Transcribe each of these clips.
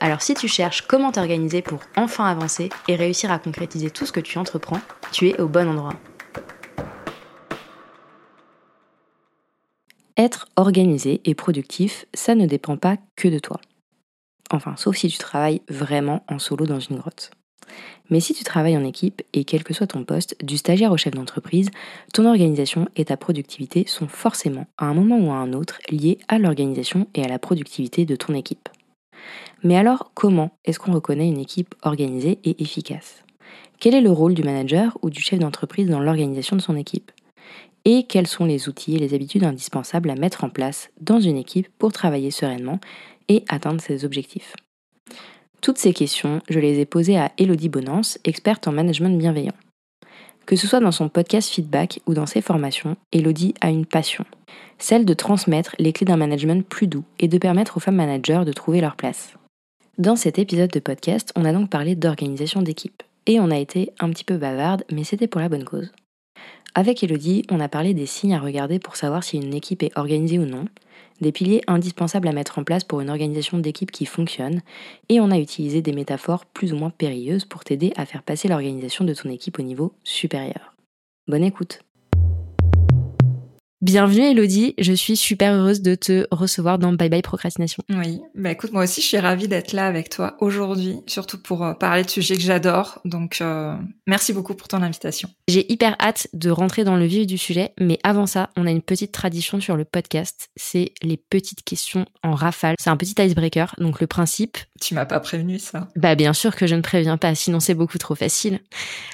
Alors si tu cherches comment t'organiser pour enfin avancer et réussir à concrétiser tout ce que tu entreprends, tu es au bon endroit. Être organisé et productif, ça ne dépend pas que de toi. Enfin, sauf si tu travailles vraiment en solo dans une grotte. Mais si tu travailles en équipe, et quel que soit ton poste, du stagiaire au chef d'entreprise, ton organisation et ta productivité sont forcément, à un moment ou à un autre, liés à l'organisation et à la productivité de ton équipe. Mais alors, comment est-ce qu'on reconnaît une équipe organisée et efficace? Quel est le rôle du manager ou du chef d'entreprise dans l'organisation de son équipe? Et quels sont les outils et les habitudes indispensables à mettre en place dans une équipe pour travailler sereinement et atteindre ses objectifs? Toutes ces questions, je les ai posées à Elodie Bonance, experte en management bienveillant. Que ce soit dans son podcast Feedback ou dans ses formations, Elodie a une passion, celle de transmettre les clés d'un management plus doux et de permettre aux femmes managers de trouver leur place. Dans cet épisode de podcast, on a donc parlé d'organisation d'équipe. Et on a été un petit peu bavarde, mais c'était pour la bonne cause. Avec Elodie, on a parlé des signes à regarder pour savoir si une équipe est organisée ou non, des piliers indispensables à mettre en place pour une organisation d'équipe qui fonctionne, et on a utilisé des métaphores plus ou moins périlleuses pour t'aider à faire passer l'organisation de ton équipe au niveau supérieur. Bonne écoute Bienvenue Elodie, je suis super heureuse de te recevoir dans Bye Bye Procrastination. Oui, bah écoute, moi aussi je suis ravie d'être là avec toi aujourd'hui, surtout pour euh, parler de sujets que j'adore. Donc euh, merci beaucoup pour ton invitation. J'ai hyper hâte de rentrer dans le vif du sujet, mais avant ça, on a une petite tradition sur le podcast, c'est les petites questions en rafale. C'est un petit icebreaker, donc le principe... Tu m'as pas prévenu ça Bah bien sûr que je ne préviens pas, sinon c'est beaucoup trop facile.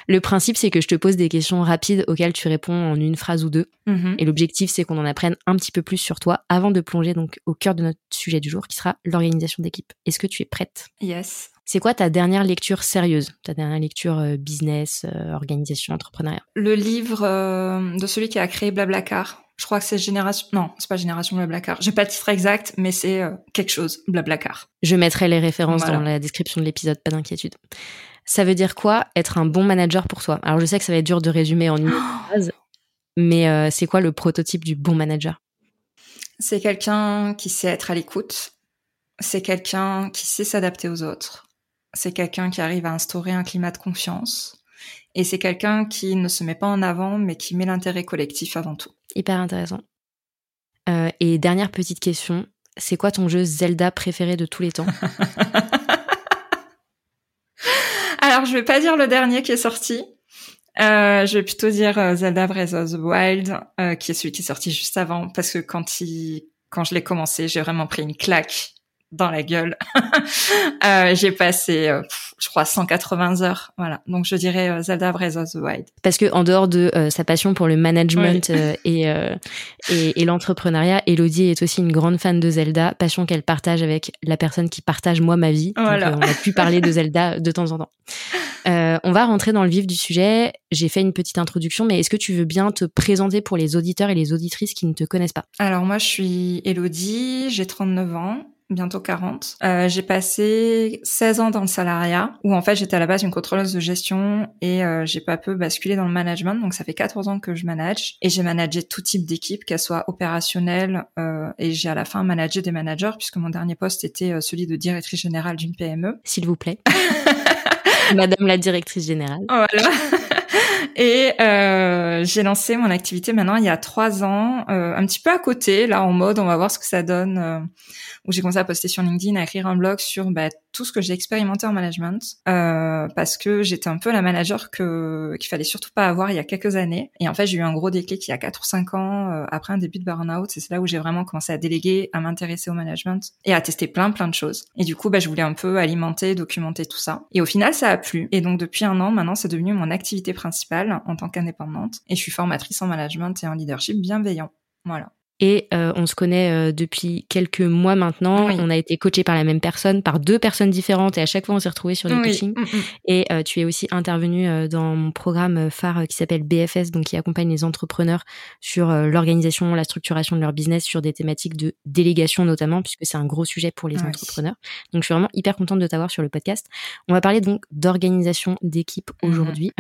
Le principe c'est que je te pose des questions rapides auxquelles tu réponds en une phrase ou deux, mm-hmm. et l'objectif c'est qu'on en apprenne un petit peu plus sur toi avant de plonger donc au cœur de notre sujet du jour, qui sera l'organisation d'équipe. Est-ce que tu es prête? Yes. C'est quoi ta dernière lecture sérieuse? Ta dernière lecture euh, business, euh, organisation, entrepreneuriat? Le livre euh, de celui qui a créé Blablacar. Je crois que c'est Génération... Non, c'est pas Génération Blablacar. J'ai pas le titre exact, mais c'est quelque chose, Blablacar. Je mettrai les références dans la description de l'épisode, pas d'inquiétude. Ça veut dire quoi être un bon manager pour toi? Alors je sais que ça va être dur de résumer en une phrase, mais euh, c'est quoi le prototype du bon manager? C'est quelqu'un qui sait être à l'écoute. C'est quelqu'un qui sait s'adapter aux autres. C'est quelqu'un qui arrive à instaurer un climat de confiance. Et c'est quelqu'un qui ne se met pas en avant, mais qui met l'intérêt collectif avant tout. Hyper intéressant. Euh, et dernière petite question, c'est quoi ton jeu Zelda préféré de tous les temps? Alors, je vais pas dire le dernier qui est sorti, euh, je vais plutôt dire euh, Zelda Breath of the Wild, euh, qui est celui qui est sorti juste avant, parce que quand il, quand je l'ai commencé, j'ai vraiment pris une claque dans la gueule. euh, j'ai passé, euh, je crois, 180 heures. Voilà. Donc je dirais euh, Zelda Breath of the Wild. Parce que en dehors de euh, sa passion pour le management et, et, et l'entrepreneuriat, Elodie est aussi une grande fan de Zelda, passion qu'elle partage avec la personne qui partage moi ma vie. Voilà. Donc, on a pu parler de Zelda de temps en temps. on va rentrer dans le vif du sujet. J'ai fait une petite introduction, mais est-ce que tu veux bien te présenter pour les auditeurs et les auditrices qui ne te connaissent pas? Alors moi, je suis Elodie, j'ai 39 ans bientôt 40. Euh, j'ai passé 16 ans dans le salariat, où en fait j'étais à la base une contrôleuse de gestion et euh, j'ai pas peu basculé dans le management. Donc ça fait 14 ans que je manage et j'ai managé tout type d'équipe, qu'elle soit opérationnelle euh, et j'ai à la fin managé des managers puisque mon dernier poste était euh, celui de directrice générale d'une PME. S'il vous plaît. Madame la directrice générale. Voilà. Et euh, j'ai lancé mon activité maintenant il y a trois ans, euh, un petit peu à côté, là en mode on va voir ce que ça donne. Euh, où j'ai commencé à poster sur LinkedIn, à écrire un blog sur bah, tout ce que j'ai expérimenté en management, euh, parce que j'étais un peu la manager que qu'il fallait surtout pas avoir il y a quelques années. Et en fait j'ai eu un gros déclic il y a quatre ou cinq ans euh, après un début de burn-out. C'est là où j'ai vraiment commencé à déléguer, à m'intéresser au management et à tester plein plein de choses. Et du coup bah, je voulais un peu alimenter, documenter tout ça. Et au final ça a plu. Et donc depuis un an maintenant c'est devenu mon activité principale en tant qu'indépendante et je suis formatrice en management et en leadership bienveillant. Voilà. Et euh, on se connaît euh, depuis quelques mois maintenant. On a été coaché par la même personne, par deux personnes différentes et à chaque fois on s'est retrouvés sur des coachings. Mm, mm. Et tu es aussi intervenu dans mon programme phare qui s'appelle BFS, donc qui accompagne les entrepreneurs sur l'organisation, la structuration de leur business, sur des thématiques de délégation notamment, puisque c'est un gros sujet pour les entrepreneurs. Donc je suis vraiment hyper contente de t'avoir sur le podcast. On va parler donc d'organisation d'équipe mm, aujourd'hui.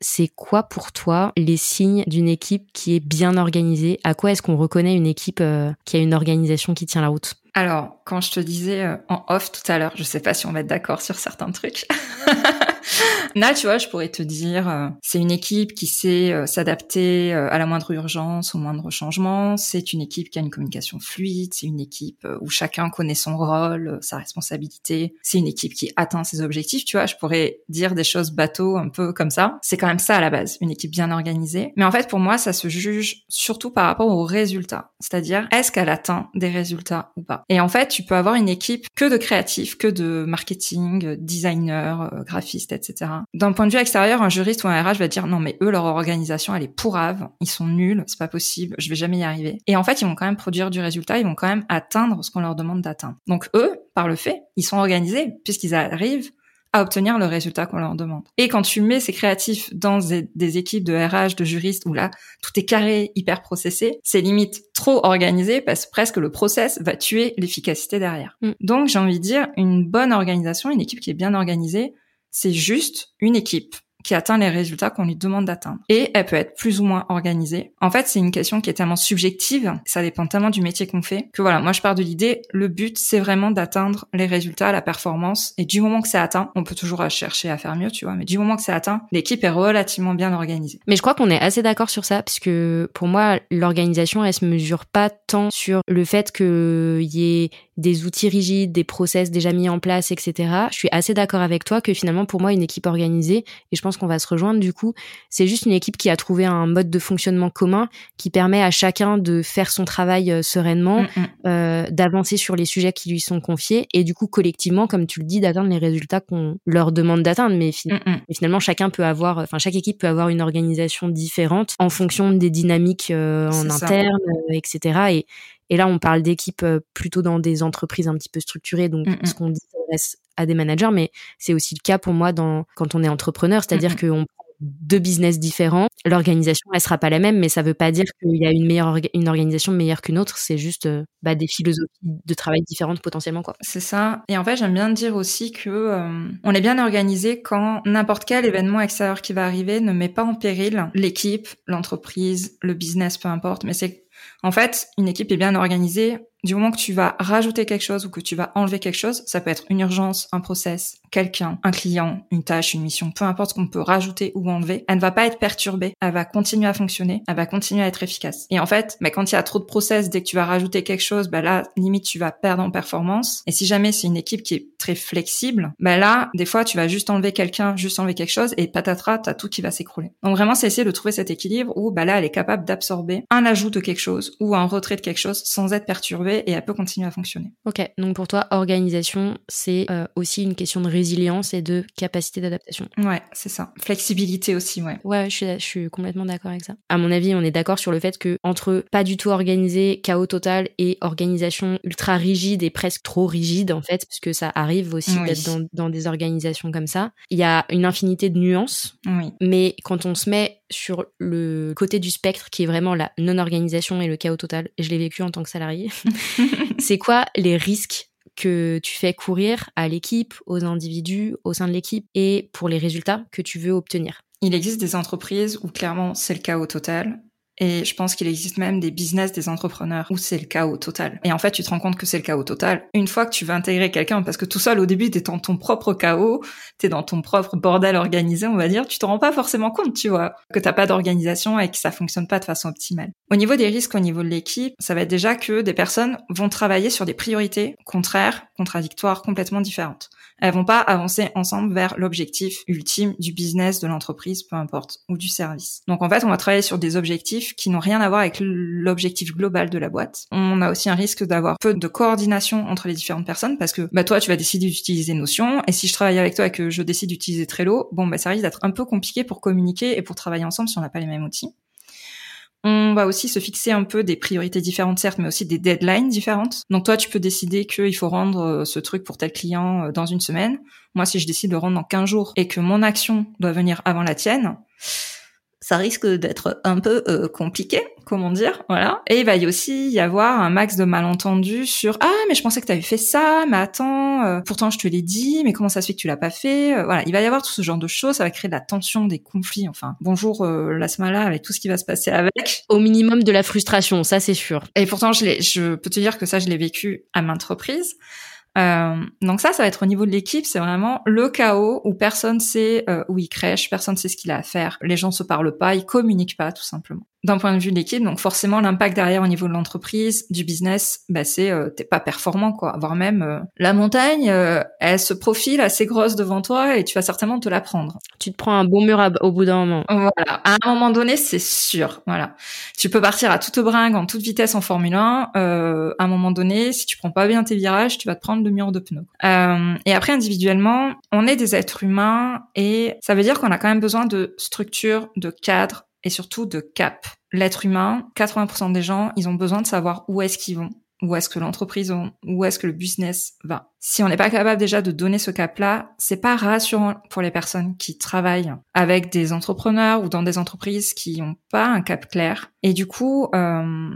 c'est quoi pour toi les signes d'une équipe qui est bien organisée? À quoi est-ce qu'on reconnaît une équipe euh, qui a une organisation qui tient la route Alors, quand je te disais euh, en off tout à l'heure, je sais pas si on va être d'accord sur certains trucs. Là, tu vois, je pourrais te dire, euh, c'est une équipe qui sait euh, s'adapter euh, à la moindre urgence, au moindre changement. C'est une équipe qui a une communication fluide. C'est une équipe où chacun connaît son rôle, sa responsabilité. C'est une équipe qui atteint ses objectifs. Tu vois, je pourrais dire des choses bateau un peu comme ça. C'est quand même ça à la base, une équipe bien organisée. Mais en fait, pour moi, ça se juge surtout par rapport aux résultats. C'est-à-dire, est-ce qu'elle atteint des résultats ou pas? Et en fait, tu peux avoir une équipe que de créatifs, que de marketing, designers, graphistes, etc. D'un point de vue extérieur, un juriste ou un RH va dire non mais eux leur organisation elle est pourrave, ils sont nuls, c'est pas possible, je vais jamais y arriver. Et en fait, ils vont quand même produire du résultat, ils vont quand même atteindre ce qu'on leur demande d'atteindre. Donc eux, par le fait, ils sont organisés puisqu'ils arrivent à obtenir le résultat qu'on leur demande. Et quand tu mets ces créatifs dans des, équipes de RH, de juristes, où là, tout est carré, hyper processé, c'est limite trop organisé parce que presque le process va tuer l'efficacité derrière. Mm. Donc, j'ai envie de dire, une bonne organisation, une équipe qui est bien organisée, c'est juste une équipe qui atteint les résultats qu'on lui demande d'atteindre. Et elle peut être plus ou moins organisée. En fait, c'est une question qui est tellement subjective, ça dépend tellement du métier qu'on fait, que voilà, moi je pars de l'idée, le but c'est vraiment d'atteindre les résultats, la performance, et du moment que c'est atteint, on peut toujours chercher à faire mieux, tu vois, mais du moment que c'est atteint, l'équipe est relativement bien organisée. Mais je crois qu'on est assez d'accord sur ça, puisque pour moi, l'organisation, elle se mesure pas tant sur le fait qu'il y ait des outils rigides, des process déjà mis en place, etc. Je suis assez d'accord avec toi que finalement, pour moi, une équipe organisée, et je pense qu'on va se rejoindre du coup, c'est juste une équipe qui a trouvé un mode de fonctionnement commun qui permet à chacun de faire son travail euh, sereinement, mm, mm. euh, d'avancer sur les sujets qui lui sont confiés, et du coup, collectivement, comme tu le dis, d'atteindre les résultats qu'on leur demande d'atteindre. Mais, mm, finalement, chacun peut avoir, enfin, chaque équipe peut avoir une organisation différente en fonction des dynamiques euh, en interne, etc. Et, et là, on parle d'équipes euh, plutôt dans des entreprises un petit peu structurées, donc mm, mm. ce qu'on dit s'adresse à des managers, mais c'est aussi le cas pour moi dans, quand on est entrepreneur, c'est-à-dire mm, qu'on prend deux business différents, l'organisation elle sera pas la même, mais ça veut pas dire qu'il y a une meilleure une organisation meilleure qu'une autre, c'est juste euh, bah, des philosophies de travail différentes potentiellement quoi. C'est ça. Et en fait, j'aime bien dire aussi que euh, on est bien organisé quand n'importe quel événement extérieur qui va arriver ne met pas en péril l'équipe, l'entreprise, le business, peu importe, mais c'est en fait, une équipe est bien organisée du moment que tu vas rajouter quelque chose ou que tu vas enlever quelque chose, ça peut être une urgence, un process, quelqu'un, un client, une tâche, une mission, peu importe ce qu'on peut rajouter ou enlever, elle ne va pas être perturbée, elle va continuer à fonctionner, elle va continuer à être efficace. Et en fait, mais quand il y a trop de process, dès que tu vas rajouter quelque chose, bah là, limite, tu vas perdre en performance. Et si jamais c'est une équipe qui est très flexible, bah là, des fois, tu vas juste enlever quelqu'un, juste enlever quelque chose, et patatras, t'as tout qui va s'écrouler. Donc vraiment, c'est essayer de trouver cet équilibre où, bah là, elle est capable d'absorber un ajout de quelque chose ou un retrait de quelque chose sans être perturbée et elle peut continuer à fonctionner. Ok, donc pour toi, organisation, c'est euh, aussi une question de résilience et de capacité d'adaptation. Ouais, c'est ça. Flexibilité aussi, ouais. Ouais, je suis, je suis complètement d'accord avec ça. À mon avis, on est d'accord sur le fait que entre pas du tout organisé, chaos total et organisation ultra rigide et presque trop rigide en fait, parce que ça arrive aussi d'être dans, dans des organisations comme ça, il y a une infinité de nuances. Oui. Mais quand on se met sur le côté du spectre qui est vraiment la non-organisation et le chaos total, et je l'ai vécu en tant que salarié, c'est quoi les risques que tu fais courir à l'équipe, aux individus, au sein de l'équipe et pour les résultats que tu veux obtenir? Il existe des entreprises où clairement c'est le chaos total et je pense qu'il existe même des business des entrepreneurs où c'est le chaos total. Et en fait, tu te rends compte que c'est le chaos total une fois que tu vas intégrer quelqu'un, parce que tout seul au début, t'es dans ton propre chaos, t'es dans ton propre bordel organisé, on va dire, tu te rends pas forcément compte, tu vois, que t'as pas d'organisation et que ça fonctionne pas de façon optimale. Au niveau des risques, au niveau de l'équipe, ça va être déjà que des personnes vont travailler sur des priorités contraires, contradictoires, complètement différentes elles vont pas avancer ensemble vers l'objectif ultime du business, de l'entreprise, peu importe, ou du service. Donc en fait, on va travailler sur des objectifs qui n'ont rien à voir avec l'objectif global de la boîte. On a aussi un risque d'avoir peu de coordination entre les différentes personnes parce que bah toi, tu vas décider d'utiliser Notion et si je travaille avec toi et que je décide d'utiliser Trello, bon bah ça risque d'être un peu compliqué pour communiquer et pour travailler ensemble si on n'a pas les mêmes outils. On va aussi se fixer un peu des priorités différentes, certes, mais aussi des deadlines différentes. Donc toi, tu peux décider qu'il faut rendre euh, ce truc pour tel client euh, dans une semaine. Moi, si je décide de rendre dans 15 jours et que mon action doit venir avant la tienne, ça risque d'être un peu euh, compliqué, comment dire, voilà. Et il va y aussi y avoir un max de malentendus sur ah mais je pensais que tu avais fait ça, mais attends, euh, pourtant je te l'ai dit, mais comment ça se fait que tu l'as pas fait, euh, voilà. Il va y avoir tout ce genre de choses, ça va créer de la tension, des conflits, enfin bonjour la smala avec tout ce qui va se passer avec. Au minimum de la frustration, ça c'est sûr. Et pourtant je l'ai, je peux te dire que ça je l'ai vécu à maintes reprises. Euh, donc ça, ça va être au niveau de l'équipe, c'est vraiment le chaos où personne sait euh, où il crèche, personne sait ce qu'il a à faire, les gens se parlent pas, ils communiquent pas tout simplement d'un point de vue de l'équipe. Donc forcément, l'impact derrière au niveau de l'entreprise, du business, bah c'est euh, t'es pas performant quoi. Voire même euh, la montagne, euh, elle se profile assez grosse devant toi et tu vas certainement te la prendre. Tu te prends un bon mur au bout d'un moment. Voilà. À un moment donné, c'est sûr. Voilà. Tu peux partir à toute bringue en toute vitesse en Formule 1. Euh, à un moment donné, si tu prends pas bien tes virages, tu vas te prendre le mur de pneus. et après individuellement, on est des êtres humains et ça veut dire qu'on a quand même besoin de structure, de cadre, et surtout de cap. L'être humain, 80% des gens, ils ont besoin de savoir où est-ce qu'ils vont, où est-ce que l'entreprise va, où est-ce que le business va. Si on n'est pas capable déjà de donner ce cap-là, c'est pas rassurant pour les personnes qui travaillent avec des entrepreneurs ou dans des entreprises qui n'ont pas un cap clair. Et du coup, euh,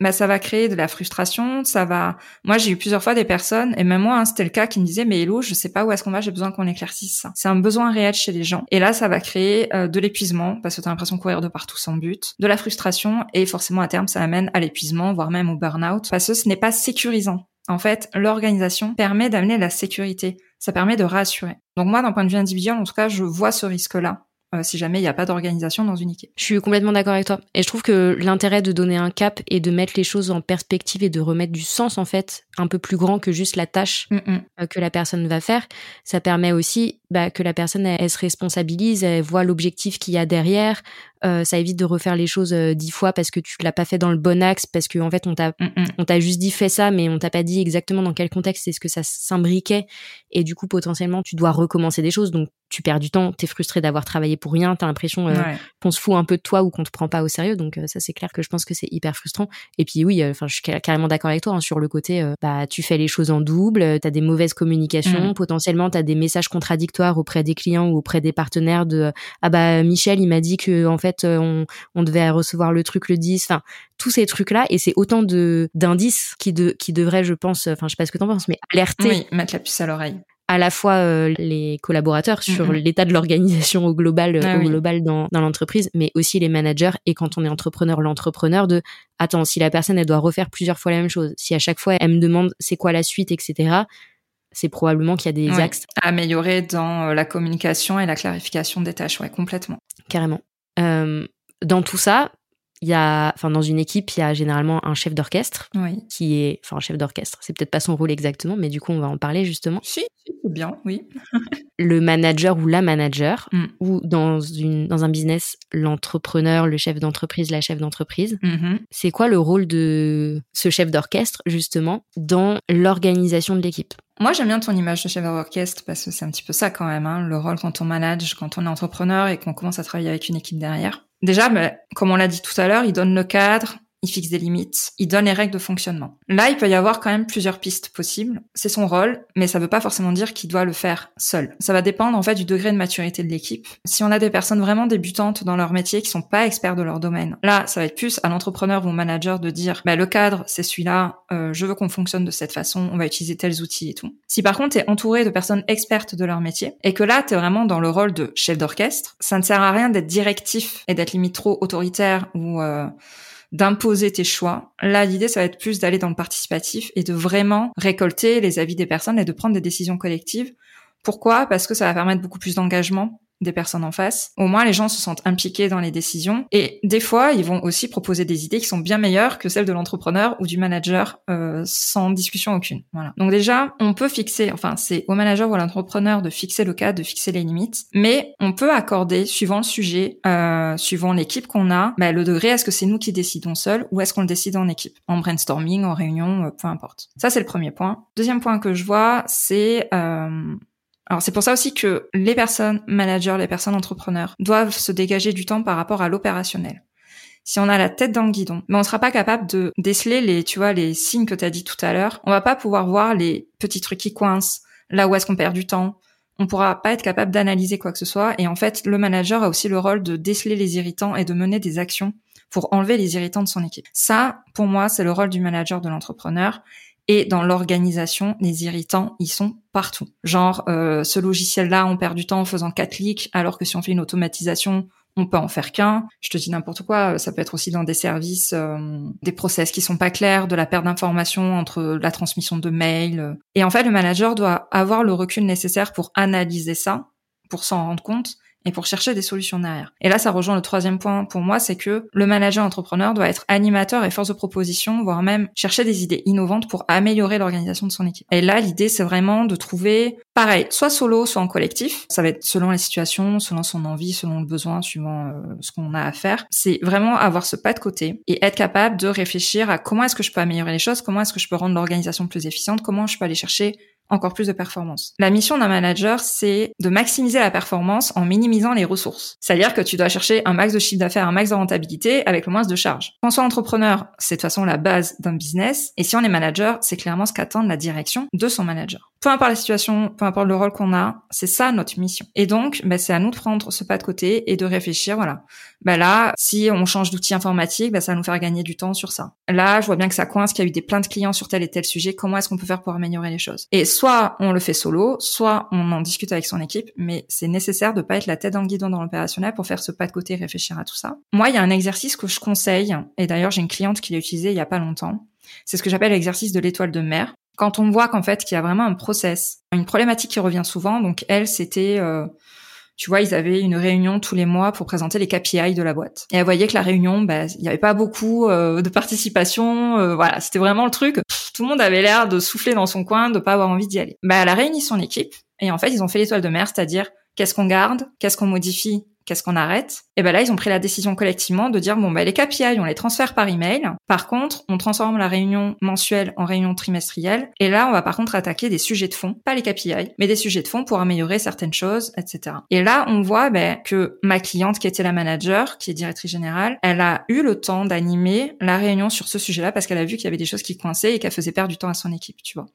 bah, ça va créer de la frustration, ça va. Moi, j'ai eu plusieurs fois des personnes, et même moi, hein, c'était le cas, qui me disaient "Mais Hello, je sais pas où est-ce qu'on va, j'ai besoin qu'on éclaircisse ça." C'est un besoin réel chez les gens, et là, ça va créer euh, de l'épuisement parce que t'as l'impression de courir de partout sans but, de la frustration, et forcément à terme, ça amène à l'épuisement, voire même au burn-out, parce que ce n'est pas sécurisant. En fait, l'organisation permet d'amener la sécurité, ça permet de rassurer. Donc moi, d'un point de vue individuel, en tout cas, je vois ce risque-là euh, si jamais il n'y a pas d'organisation dans une équipe. Je suis complètement d'accord avec toi. Et je trouve que l'intérêt de donner un cap et de mettre les choses en perspective et de remettre du sens, en fait, un peu plus grand que juste la tâche mm, mm. Euh, que la personne va faire, ça permet aussi bah, que la personne, elle, se responsabilise, elle voit l'objectif qu'il y a derrière, euh, ça évite de refaire les choses euh, dix fois parce que tu l'as pas fait dans le bon axe, parce qu'en en fait on t'a mm, on t'a juste dit fais ça, mais on t'a pas dit exactement dans quel contexte est-ce que ça s'imbriquait, et du coup potentiellement tu dois recommencer des choses, donc tu perds du temps, t'es frustré d'avoir travaillé pour rien, t'as l'impression euh, qu'on se fout un peu de toi ou qu'on te prend pas au sérieux. Donc euh, ça c'est clair que je pense que c'est hyper frustrant. Et puis oui, enfin je suis carrément d'accord avec toi hein, sur le côté, bah tu fais les choses en double, t'as des mauvaises communications, mmh. potentiellement t'as des messages contradictoires auprès des clients ou auprès des partenaires de ah bah Michel il m'a dit que en fait on, on devait recevoir le truc le 10. Enfin tous ces trucs là et c'est autant de d'indices qui de qui devraient je pense, enfin je sais pas ce que t'en penses, mais alerter, oui, mettre la puce à l'oreille à la fois euh, les collaborateurs sur l'état de l'organisation au global, euh, ah au global dans, dans l'entreprise, mais aussi les managers et quand on est entrepreneur, l'entrepreneur de attends si la personne elle doit refaire plusieurs fois la même chose, si à chaque fois elle me demande c'est quoi la suite, etc. C'est probablement qu'il y a des axes à améliorer dans euh, la communication et la clarification des tâches, ouais, complètement. Carrément. Euh, dans tout ça, il y a, enfin, dans une équipe, il y a généralement un chef d'orchestre qui est, enfin, un chef d'orchestre. C'est peut-être pas son rôle exactement, mais du coup, on va en parler justement. Si, c'est bien, oui. le manager ou la manager, mm. ou dans une, dans un business, l'entrepreneur, le chef d'entreprise, la chef d'entreprise. Mm-hmm. C'est quoi le rôle de ce chef d'orchestre justement dans l'organisation de l'équipe? Moi, j'aime bien ton image de chef d'orchestre parce que c'est un petit peu ça quand même, hein, le rôle quand on manage, quand on est entrepreneur et qu'on commence à travailler avec une équipe derrière. Déjà, mais, comme on l'a dit tout à l'heure, il donne le cadre, il fixe des limites, il donne les règles de fonctionnement. Là, il peut y avoir quand même plusieurs pistes possibles. C'est son rôle, mais ça veut pas forcément dire qu'il doit le faire seul. Ça va dépendre en fait du degré de maturité de l'équipe. Si on a des personnes vraiment débutantes dans leur métier qui sont pas experts de leur domaine, là, ça va être plus à l'entrepreneur ou au manager de dire, bah, le cadre, c'est celui-là, euh, je veux qu'on fonctionne de cette façon, on va utiliser tels outils et tout. Si par contre, t'es entouré de personnes expertes de leur métier et que là, t'es vraiment dans le rôle de chef d'orchestre, ça ne sert à rien d'être directif et d'être limite trop autoritaire ou euh, d'imposer tes choix. Là, l'idée, ça va être plus d'aller dans le participatif et de vraiment récolter les avis des personnes et de prendre des décisions collectives. Pourquoi? Parce que ça va permettre beaucoup plus d'engagement des personnes en face. Au moins, les gens se sentent impliqués dans les décisions. Et des fois, ils vont aussi proposer des idées qui sont bien meilleures que celles de l'entrepreneur ou du manager euh, sans discussion aucune. Voilà. Donc déjà, on peut fixer, enfin, c'est au manager ou à l'entrepreneur de fixer le cadre, de fixer les limites, mais on peut accorder, suivant le sujet, euh, suivant l'équipe qu'on a, bah, le degré, est-ce que c'est nous qui décidons seul ou est-ce qu'on le décide en équipe, en brainstorming, en réunion, euh, peu importe. Ça, c'est le premier point. Deuxième point que je vois, c'est euh, alors c'est pour ça aussi que les personnes managers, les personnes entrepreneurs doivent se dégager du temps par rapport à l'opérationnel. si on a la tête dans le guidon, mais on sera pas capable de déceler les, tu vois, les signes que tu as dit tout à l'heure. On va pas pouvoir voir les petits trucs qui coincent, là où est-ce qu'on perd du temps. On pourra pas être capable d'analyser quoi que ce soit. Et en fait, le manager a aussi le rôle de déceler les irritants et de mener des actions pour enlever les irritants de son équipe. Ça, pour moi, c'est le rôle du manager de l'entrepreneur. Et dans l'organisation, les irritants, ils sont partout. Genre, euh, ce logiciel-là, on perd du temps en faisant quatre clics, alors que si on fait une automatisation, on peut en faire qu'un. Je te dis n'importe quoi, ça peut être aussi dans des services, euh, des process qui sont pas clairs, de la perte d'informations entre la transmission de mails. Et en fait, le manager doit avoir le recul nécessaire pour analyser ça, pour s'en rendre compte et pour chercher des solutions derrière. Et là, ça rejoint le troisième point pour moi, c'est que le manager entrepreneur doit être animateur et force de proposition, voire même chercher des idées innovantes pour améliorer l'organisation de son équipe. Et là, l'idée, c'est vraiment de trouver, pareil, soit solo, soit en collectif. Ça va être selon les situations, selon son envie, selon le besoin, suivant euh, ce qu'on a à faire. C'est vraiment avoir ce pas de côté et être capable de réfléchir à comment est-ce que je peux améliorer les choses, comment est-ce que je peux rendre l'organisation plus efficiente, comment je peux aller chercher encore plus de performance. La mission d'un manager, c'est de maximiser la performance en minimisant les ressources. C'est-à-dire que tu dois chercher un max de chiffre d'affaires, un max de rentabilité avec le moins de charges. Quand on soit entrepreneur, c'est de toute façon la base d'un business. Et si on est manager, c'est clairement ce qu'attend la direction de son manager. Peu importe la situation, peu importe le rôle qu'on a, c'est ça notre mission. Et donc, bah, c'est à nous de prendre ce pas de côté et de réfléchir, voilà. Bah là, si on change d'outil informatique, bah, ça va nous faire gagner du temps sur ça. Là, je vois bien que ça coince, qu'il y a eu des plaintes clients sur tel et tel sujet. Comment est-ce qu'on peut faire pour améliorer les choses? Et soit on le fait solo, soit on en discute avec son équipe, mais c'est nécessaire de pas être la tête dans le guidon dans l'opérationnel pour faire ce pas de côté et réfléchir à tout ça. Moi, il y a un exercice que je conseille, et d'ailleurs j'ai une cliente qui l'a utilisé il y a pas longtemps. C'est ce que j'appelle l'exercice de l'étoile de mer. Quand on voit qu'en fait qu'il y a vraiment un process, une problématique qui revient souvent, donc elle c'était euh, tu vois, ils avaient une réunion tous les mois pour présenter les KPI de la boîte. Et elle voyait que la réunion, bah, il n'y avait pas beaucoup euh, de participation. Euh, voilà, c'était vraiment le truc. tout le monde avait l'air de souffler dans son coin, de pas avoir envie d'y aller. Bah, elle a réuni son équipe et en fait, ils ont fait l'étoile de mer, c'est-à-dire qu'est-ce qu'on garde, qu'est-ce qu'on modifie, qu'est-ce qu'on arrête? Et ben là, ils ont pris la décision collectivement de dire bon ben les KPI, on les transfère par email. Par contre, on transforme la réunion mensuelle en réunion trimestrielle. Et là, on va par contre attaquer des sujets de fond, pas les KPI, mais des sujets de fond pour améliorer certaines choses, etc. Et là, on voit ben, que ma cliente, qui était la manager, qui est directrice générale, elle a eu le temps d'animer la réunion sur ce sujet-là parce qu'elle a vu qu'il y avait des choses qui coinçaient et qu'elle faisait perdre du temps à son équipe, tu vois.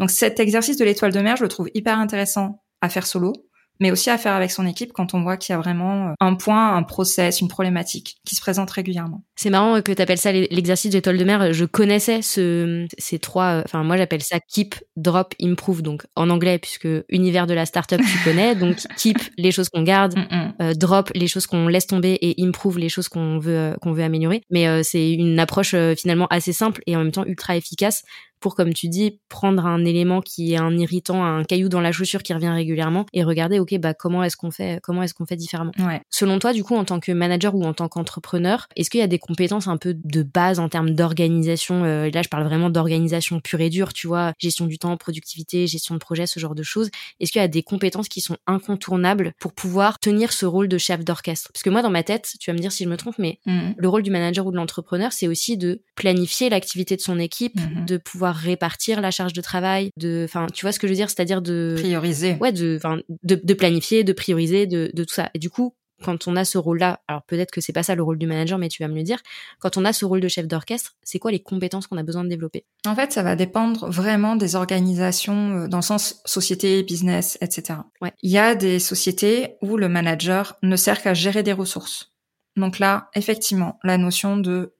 Donc cet exercice de l'étoile de mer, je le trouve hyper intéressant à faire solo mais aussi à faire avec son équipe quand on voit qu'il y a vraiment euh, un point, un process, une problématique qui se présente régulièrement. C'est marrant que tu appelles ça l'exercice d'étoile de mer. Je connaissais ce, ces trois, euh, enfin moi j'appelle ça keep, drop, improve, donc en anglais puisque univers de la startup tu connais, donc keep les choses qu'on garde, mm, mm. Euh, drop les choses qu'on laisse tomber et improve les choses qu'on veut qu'on veut améliorer. Mais c'est une approche finalement assez simple et en même temps ultra efficace pour, comme tu dis, prendre un élément qui est un irritant, un caillou dans la chaussure qui revient régulièrement et regarder, ok, bah comment est-ce qu'on fait, comment est-ce qu'on fait différemment? Ouais. Selon toi, du coup, en tant que manager ou en tant qu'entrepreneur, est-ce qu'il y a des compétences un peu de base en termes d'organisation euh, Là, je parle vraiment d'organisation pure et dure, tu vois, gestion du temps, productivité, gestion de projet, ce genre de choses. Est-ce qu'il y a des compétences qui sont incontournables pour pouvoir tenir ce rôle de chef d'orchestre? Parce que moi, dans ma tête, tu vas me dire si je me trompe, mais mm. le rôle du manager ou de l'entrepreneur, c'est aussi de planifier l'activité de son équipe, mm-hmm. de pouvoir répartir la charge de travail, de, enfin, tu vois ce que je veux dire, c'est-à-dire de prioriser. Ouais, de, enfin, de, planifier, de prioriser, de, de tout ça. Et du coup, quand on a ce rôle-là, alors peut-être que c'est pas ça le rôle du manager, mais tu vas me le dire, quand on a ce rôle de chef d'orchestre, c'est quoi les compétences qu'on a besoin de développer? En fait, ça va dépendre vraiment des organisations euh, dans le sens société, business, etc. Ouais. Il y a des sociétés où le manager ne sert qu'à gérer des ressources. Donc là, effectivement, la notion de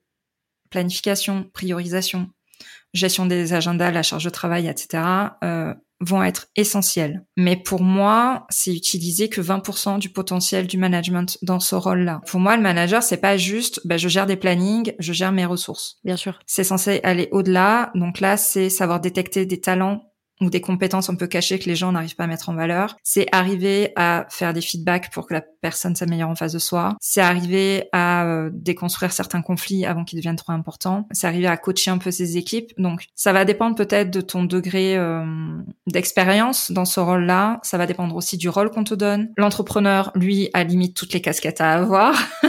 planification, priorisation, gestion des agendas, la charge de travail, etc., euh, vont être essentiels. Mais pour moi, c'est utiliser que 20% du potentiel du management dans ce rôle-là. Pour moi, le manager, c'est pas juste, ben, je gère des plannings, je gère mes ressources. Bien sûr. C'est censé aller au-delà. Donc là, c'est savoir détecter des talents ou des compétences un peu cachées que les gens n'arrivent pas à mettre en valeur. C'est arriver à faire des feedbacks pour que la personne s'améliore en face de soi. C'est arriver à euh, déconstruire certains conflits avant qu'ils deviennent trop importants. C'est arriver à coacher un peu ses équipes. Donc, ça va dépendre peut-être de ton degré euh, d'expérience dans ce rôle-là. Ça va dépendre aussi du rôle qu'on te donne. L'entrepreneur, lui, a limite toutes les casquettes à avoir.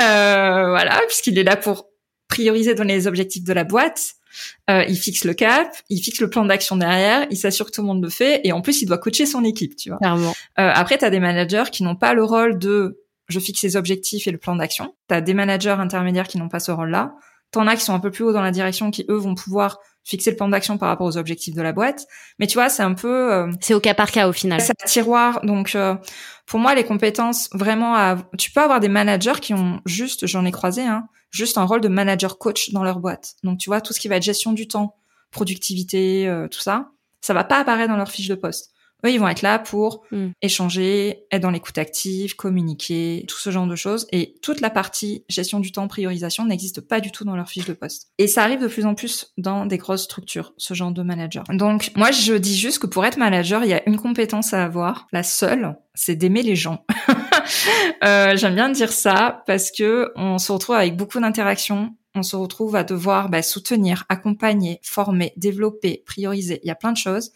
euh, voilà, puisqu'il est là pour prioriser dans les objectifs de la boîte euh, il fixe le cap, il fixe le plan d'action derrière, il s'assure que tout le monde le fait, et en plus, il doit coacher son équipe, tu vois. Clairement. Euh, après, tu as des managers qui n'ont pas le rôle de je fixe les objectifs et le plan d'action. Tu as des managers intermédiaires qui n'ont pas ce rôle-là. T'en as qui sont un peu plus haut dans la direction, qui eux vont pouvoir fixer le plan d'action par rapport aux objectifs de la boîte. Mais tu vois, c'est un peu... Euh, c'est au cas par cas au final. C'est un tiroir. Donc, euh, pour moi, les compétences vraiment... À... Tu peux avoir des managers qui ont juste, j'en ai croisé, hein, juste un rôle de manager coach dans leur boîte. Donc, tu vois, tout ce qui va être gestion du temps, productivité, euh, tout ça, ça va pas apparaître dans leur fiche de poste. Eux, ils vont être là pour hmm. échanger, être dans l'écoute active, communiquer, tout ce genre de choses. Et toute la partie gestion du temps, priorisation n'existe pas du tout dans leur fiche de poste. Et ça arrive de plus en plus dans des grosses structures, ce genre de manager. Donc, moi, je dis juste que pour être manager, il y a une compétence à avoir. La seule, c'est d'aimer les gens. euh, J'aime bien dire ça parce que on se retrouve avec beaucoup d'interactions on se retrouve à devoir bah, soutenir, accompagner, former, développer, prioriser. Il y a plein de choses.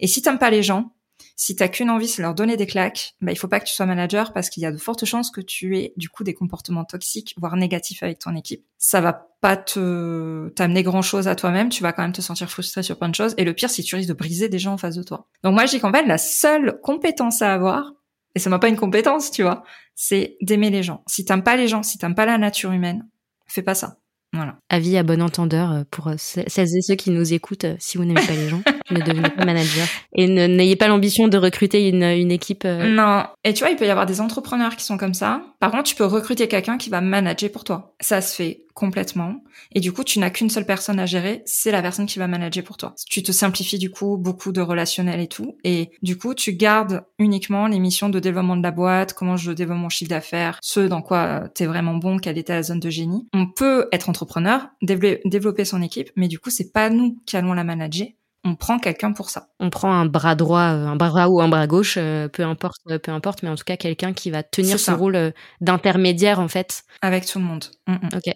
Et si t'aimes pas les gens, si t'as qu'une envie, c'est leur donner des claques, bah, il faut pas que tu sois manager parce qu'il y a de fortes chances que tu aies du coup des comportements toxiques, voire négatifs avec ton équipe. Ça va pas te t'amener grand chose à toi-même, tu vas quand même te sentir frustré sur plein de choses. Et le pire, si tu risques de briser des gens en face de toi. Donc moi, je dis qu'en la seule compétence à avoir, et ça m'a pas une compétence, tu vois, c'est d'aimer les gens. Si t'aimes pas les gens, si t'aimes pas la nature humaine, fais pas ça. Voilà. Avis à bon entendeur euh, pour euh, celles et ceux qui nous écoutent, euh, si vous n'aimez pas les gens, ne devenez pas manager. Et n'ayez pas l'ambition de recruter une, une équipe. Non. Et tu vois, il peut y avoir des entrepreneurs qui sont comme ça. Par contre, tu peux recruter quelqu'un qui va manager pour toi. Ça se fait complètement. Et du coup, tu n'as qu'une seule personne à gérer, c'est la personne qui va manager pour toi. Tu te simplifies du coup beaucoup de relationnel et tout. Et du coup, tu gardes uniquement les missions de développement de la boîte, comment je développe mon chiffre d'affaires, ce dans quoi tu es vraiment bon, quelle était la zone de génie. On peut être entrepreneur, développer son équipe, mais du coup, c'est pas nous qui allons la manager on prend quelqu'un pour ça. On prend un bras droit, euh, un bras droit ou un bras gauche, euh, peu importe, euh, peu importe, mais en tout cas quelqu'un qui va tenir ce rôle d'intermédiaire en fait. Avec tout le monde. Mm, mm. Ok.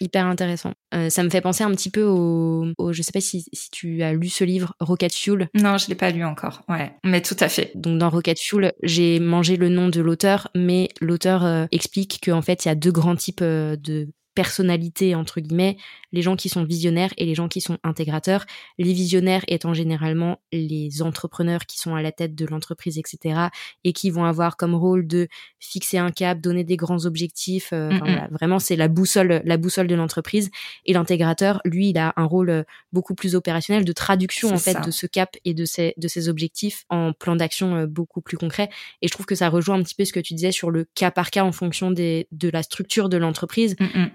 Hyper intéressant. Euh, ça me fait penser un petit peu au, au je sais pas si, si, tu as lu ce livre Rocket Fuel. Non, je l'ai pas lu encore. Ouais, mais tout à fait. Donc dans Rocket Fuel, j'ai mangé le nom de l'auteur, mais l'auteur euh, explique qu'en fait il y a deux grands types euh, de personnalités entre guillemets les gens qui sont visionnaires et les gens qui sont intégrateurs. Les visionnaires étant généralement les entrepreneurs qui sont à la tête de l'entreprise, etc. et qui vont avoir comme rôle de fixer un cap, donner des grands objectifs. Euh, vraiment, c'est la boussole, la boussole de l'entreprise. Et l'intégrateur, lui, il a un rôle euh, beaucoup plus opérationnel de traduction en fait de ce cap et de ces de ces objectifs en plan d'action euh, beaucoup plus concret. Et je trouve que ça rejoint un petit peu ce que tu disais sur le cas par cas en fonction des de la structure de l'entreprise,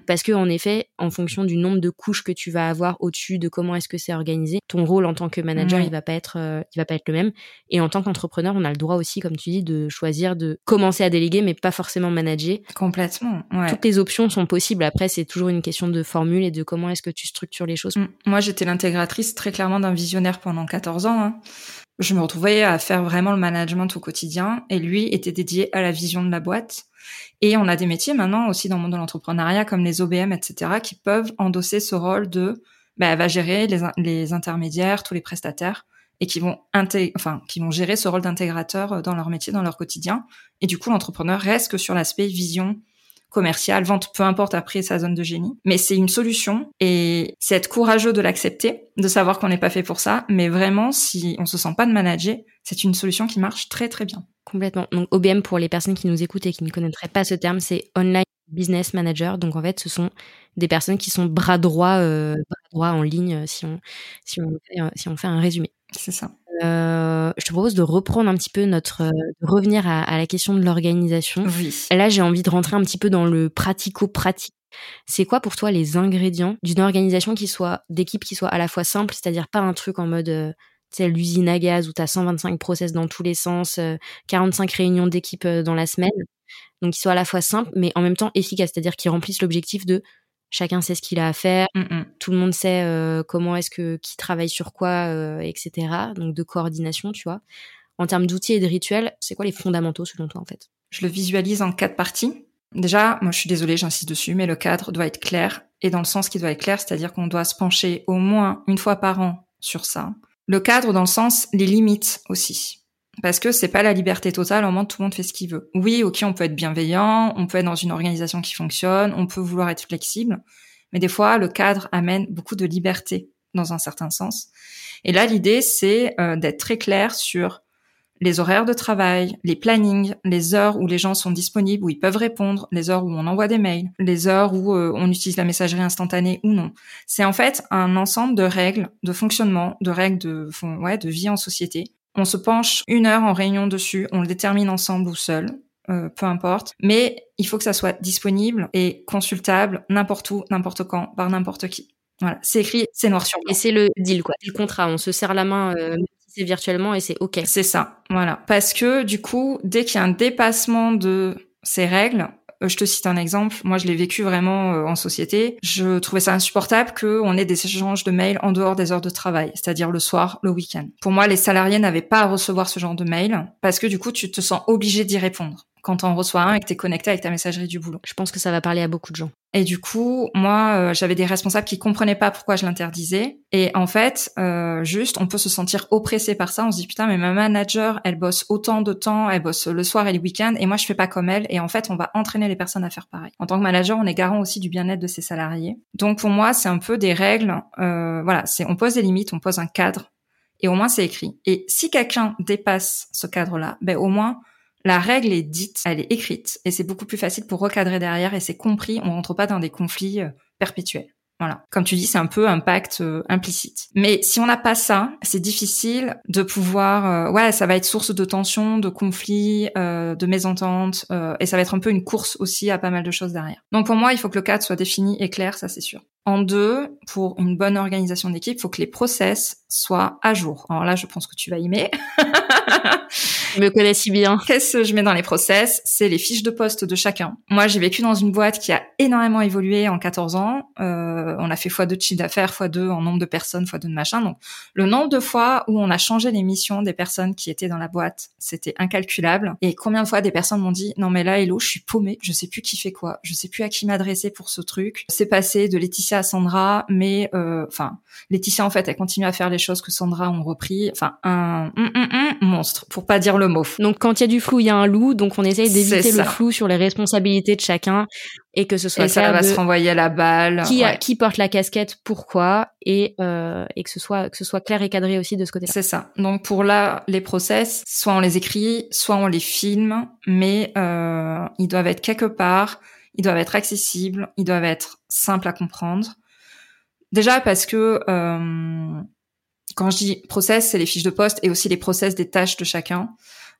parce que en effet, en fonction du nombre de couches que tu vas avoir au-dessus de comment est-ce que c'est organisé, ton rôle en tant que manager, il va pas être, euh, il va pas être le même. Et en tant qu'entrepreneur, on a le droit aussi, comme tu dis, de choisir de commencer à déléguer, mais pas forcément manager. Complètement. Ouais. Toutes les options sont possibles. Après, c'est toujours une question de formule et de comment est-ce que tu structures les choses. Mm. Moi, j'étais l'intégratrice très clairement d'un visionnaire pendant 14 ans. Hein. Je me retrouvais à faire vraiment le management au quotidien et lui était dédié à la vision de la boîte. Et on a des métiers maintenant aussi dans le monde de l'entrepreneuriat comme les OBM, etc., qui peuvent endosser ce rôle de, bah, va gérer les, les intermédiaires, tous les prestataires, et qui vont enfin, qui vont gérer ce rôle d'intégrateur euh, dans leur métier, dans leur quotidien. Et du coup, l'entrepreneur reste que sur l'aspect vision commerciale, vente, peu importe après sa zone de génie. Mais c'est une solution et c'est être courageux de l'accepter, de savoir qu'on n'est pas fait pour ça. Mais vraiment, si on se sent pas de manager, c'est une solution qui marche très très bien. Complètement. Donc OBM pour les personnes qui nous écoutent et qui ne connaîtraient pas ce terme, c'est Online Business Manager. Donc en fait, ce sont des personnes qui sont bras droit, euh, bras droit en ligne si on si on si on fait un résumé. C'est ça. Euh, je te propose de reprendre un petit peu notre, de revenir à, à la question de l'organisation. Oui. Là, j'ai envie de rentrer un petit peu dans le pratico-pratique. C'est quoi pour toi les ingrédients d'une organisation qui soit d'équipe qui soit à la fois simple, c'est-à-dire pas un truc en mode euh, c'est l'usine à gaz où tu as 125 process dans tous les sens, 45 euh, réunions d'équipe euh, dans la semaine. Donc, qui soit à la fois simple, mais en même temps efficace. C'est-à-dire qu'ils remplissent l'objectif de chacun sait ce qu'il a à faire, mm, mm. tout le monde sait euh, comment est-ce que, qui travaille sur quoi, etc. Donc, de coordination, tu vois. En termes d'outils et de rituels, c'est quoi les fondamentaux selon toi, en fait? Je le visualise en quatre parties. Déjà, moi je suis désolée, j'insiste dessus, mais le cadre doit être clair et dans le sens qui doit être clair, c'est-à-dire qu'on doit se pencher au moins une fois par an sur ça. Le cadre dans le sens les limites aussi. Parce que c'est pas la liberté totale, au moment où tout le monde fait ce qu'il veut. Oui, ok, on peut être bienveillant, on peut être dans une organisation qui fonctionne, on peut vouloir être flexible, mais des fois, le cadre amène beaucoup de liberté dans un certain sens. Et là, l'idée, c'est euh, d'être très clair sur les horaires de travail, les plannings, les heures où les gens sont disponibles, où ils peuvent répondre, les heures où on envoie des mails, les heures où euh, on utilise la messagerie instantanée ou non. C'est en fait un ensemble de règles de fonctionnement, de règles de, de vie en société. On se penche une heure en réunion dessus, on le détermine ensemble ou seul, euh, peu importe. Mais il faut que ça soit disponible et consultable n'importe où, n'importe quand, par n'importe qui. Voilà, c'est écrit, c'est noir sur blanc. Et c'est le deal, quoi. C'est le contrat. On se serre la main euh, c'est virtuellement et c'est OK. C'est ça, voilà. Parce que du coup, dès qu'il y a un dépassement de ces règles, je te cite un exemple. Moi, je l'ai vécu vraiment euh, en société. Je trouvais ça insupportable qu'on ait des échanges de mails en dehors des heures de travail, c'est-à-dire le soir, le week-end. Pour moi, les salariés n'avaient pas à recevoir ce genre de mail parce que du coup, tu te sens obligé d'y répondre quand on reçoit un et que tu es connecté avec ta messagerie du boulot. Je pense que ça va parler à beaucoup de gens. Et du coup, moi, euh, j'avais des responsables qui comprenaient pas pourquoi je l'interdisais. Et en fait, euh, juste, on peut se sentir oppressé par ça. On se dit putain, mais ma manager, elle bosse autant de temps, elle bosse le soir et les week-ends, et moi, je fais pas comme elle. Et en fait, on va entraîner les personnes à faire pareil. En tant que manager, on est garant aussi du bien-être de ses salariés. Donc pour moi, c'est un peu des règles. Euh, voilà, c'est on pose des limites, on pose un cadre, et au moins c'est écrit. Et si quelqu'un dépasse ce cadre-là, ben au moins la règle est dite, elle est écrite, et c'est beaucoup plus facile pour recadrer derrière, et c'est compris, on rentre pas dans des conflits euh, perpétuels. Voilà. Comme tu dis, c'est un peu un pacte euh, implicite. Mais si on n'a pas ça, c'est difficile de pouvoir. Euh, ouais, ça va être source de tension, de conflits, de mésententes, et ça va être un peu une course aussi à pas mal de choses derrière. Donc pour moi, il faut que le cadre soit défini et clair, ça c'est sûr. En deux, pour une bonne organisation d'équipe, il faut que les process soient à jour. Alors là, je pense que tu vas aimer. Je me connais si bien. Qu'est-ce que je mets dans les process? C'est les fiches de poste de chacun. Moi, j'ai vécu dans une boîte qui a énormément évolué en 14 ans. Euh, on a fait x2 de chiffre d'affaires, x2 en nombre de personnes, x2 de machin. Donc, le nombre de fois où on a changé les missions des personnes qui étaient dans la boîte, c'était incalculable. Et combien de fois des personnes m'ont dit, non mais là, Hello, je suis paumée, je sais plus qui fait quoi, je sais plus à qui m'adresser pour ce truc. C'est passé de Laetitia à Sandra, mais euh, enfin, Laetitia en fait, elle continue à faire les choses que Sandra ont repris. Enfin, un, un monstre, pour pas dire le mot. Donc quand il y a du flou, il y a un loup. Donc on essaye d'éviter le flou sur les responsabilités de chacun et que ce soit et ça va se renvoyer à la balle. Qui, qui porte la casquette, pourquoi et euh, et que ce soit que ce soit clair et cadré aussi de ce côté-là. C'est ça. Donc pour là les process, soit on les écrit, soit on les filme, mais euh, ils doivent être quelque part, ils doivent être accessibles, ils doivent être simples à comprendre. Déjà parce que euh, quand je dis process, c'est les fiches de poste et aussi les process des tâches de chacun.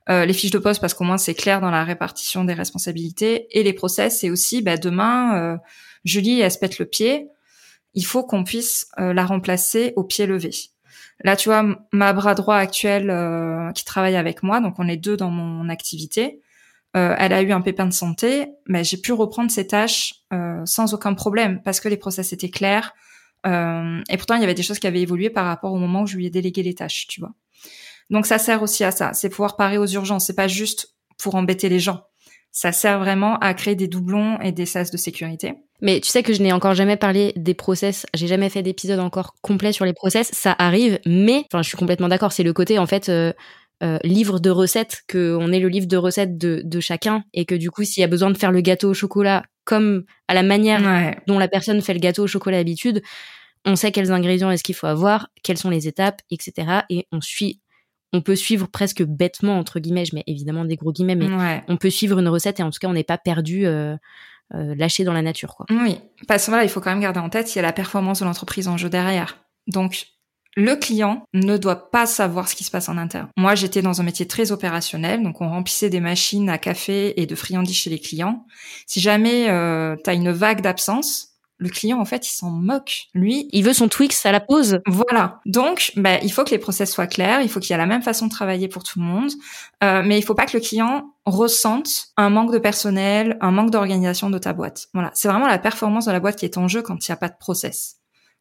Euh, les fiches de poste parce qu'au moins c'est clair dans la répartition des responsabilités et les process c'est aussi bah, demain euh, Julie elle se pète le pied il faut qu'on puisse euh, la remplacer au pied levé là tu vois ma bras droit actuelle euh, qui travaille avec moi donc on est deux dans mon activité elle a eu un pépin de santé mais j'ai pu reprendre ses tâches sans aucun problème parce que les process étaient clairs et pourtant il y avait des choses qui avaient évolué par rapport au moment où je lui ai délégué les tâches tu vois donc ça sert aussi à ça, c'est pouvoir parer aux urgences, c'est pas juste pour embêter les gens. Ça sert vraiment à créer des doublons et des sas de sécurité. Mais tu sais que je n'ai encore jamais parlé des process, j'ai jamais fait d'épisode encore complet sur les process, ça arrive, mais enfin je suis complètement d'accord, c'est le côté en fait euh, euh, livre de recettes, que on est le livre de recettes de, de chacun et que du coup s'il y a besoin de faire le gâteau au chocolat comme à la manière dont la personne fait le gâteau au chocolat d'habitude, on sait quels ingrédients est-ce qu'il faut avoir, quelles sont les étapes, etc. Et on suit on peut suivre presque bêtement entre guillemets, je mets évidemment des gros guillemets, mais on peut suivre une recette et en tout cas on n'est pas perdu. Euh, euh, lâché dans la nature. Quoi. Oui, parce que voilà, il faut quand même garder en tête, il y a la performance de l'entreprise en jeu derrière. Donc, le client ne doit pas savoir ce qui se passe en interne. Moi, j'étais dans un métier très opérationnel, donc on remplissait des machines à café et de friandises chez les clients. Si jamais euh, tu as une vague d'absence, le client en fait il s'en moque. Lui, il veut son Twix à la pause. Voilà. Donc, bah, il faut que les process soient clairs, il faut qu'il y ait la même façon de travailler pour tout le monde, euh, mais il faut pas que le client ressente un manque de personnel, un manque d'organisation de ta boîte. Voilà, c'est vraiment la performance de la boîte qui est en jeu quand il n'y a pas de process.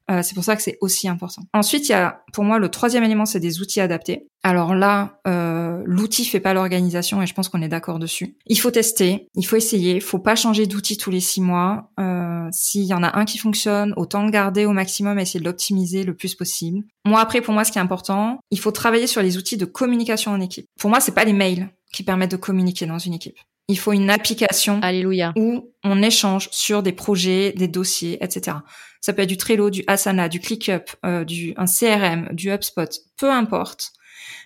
Euh, c'est pour ça que c'est aussi important. Ensuite, il y a, pour moi, le troisième élément, c'est des outils adaptés. Alors là, euh, l'outil fait pas l'organisation et je pense qu'on est d'accord dessus. Il faut tester, il faut essayer, il faut pas changer d'outil tous les six mois. Euh, S'il y en a un qui fonctionne, autant le garder au maximum, essayer de l'optimiser le plus possible. Moi, après, pour moi, ce qui est important, il faut travailler sur les outils de communication en équipe. Pour moi, c'est pas les mails qui permettent de communiquer dans une équipe. Il faut une application Alléluia. où on échange sur des projets, des dossiers, etc. Ça peut être du Trello, du Asana, du ClickUp, euh, du un CRM, du HubSpot, peu importe.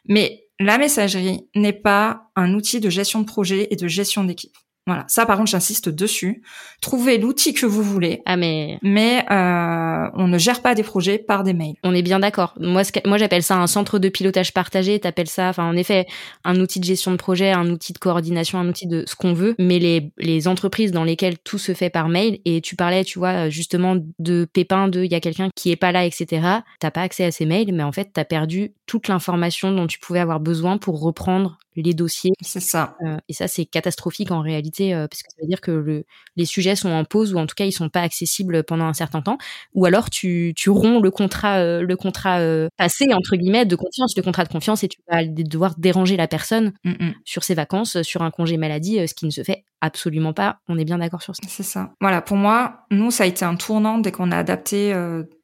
Mais la messagerie n'est pas un outil de gestion de projet et de gestion d'équipe. Voilà, ça par contre j'insiste dessus. Trouvez l'outil que vous voulez. Ah mais mais euh, on ne gère pas des projets par des mails. On est bien d'accord. Moi ce moi j'appelle ça un centre de pilotage partagé, t'appelles ça enfin en effet un outil de gestion de projet, un outil de coordination, un outil de ce qu'on veut, mais les les entreprises dans lesquelles tout se fait par mail et tu parlais tu vois justement de pépin de il y a quelqu'un qui est pas là etc. T'as pas accès à ces mails mais en fait t'as perdu toute l'information dont tu pouvais avoir besoin pour reprendre les dossiers. C'est ça. Euh, et ça, c'est catastrophique en réalité, euh, parce que ça veut dire que le, les sujets sont en pause ou en tout cas ils sont pas accessibles pendant un certain temps. Ou alors tu, tu romps le contrat, euh, le contrat passé entre guillemets de confiance, le contrat de confiance, et tu vas devoir déranger la personne mm, mm. sur ses vacances, sur un congé maladie, ce qui ne se fait absolument pas. On est bien d'accord sur ça. C'est ça. Voilà, pour moi, nous, ça a été un tournant dès qu'on a adapté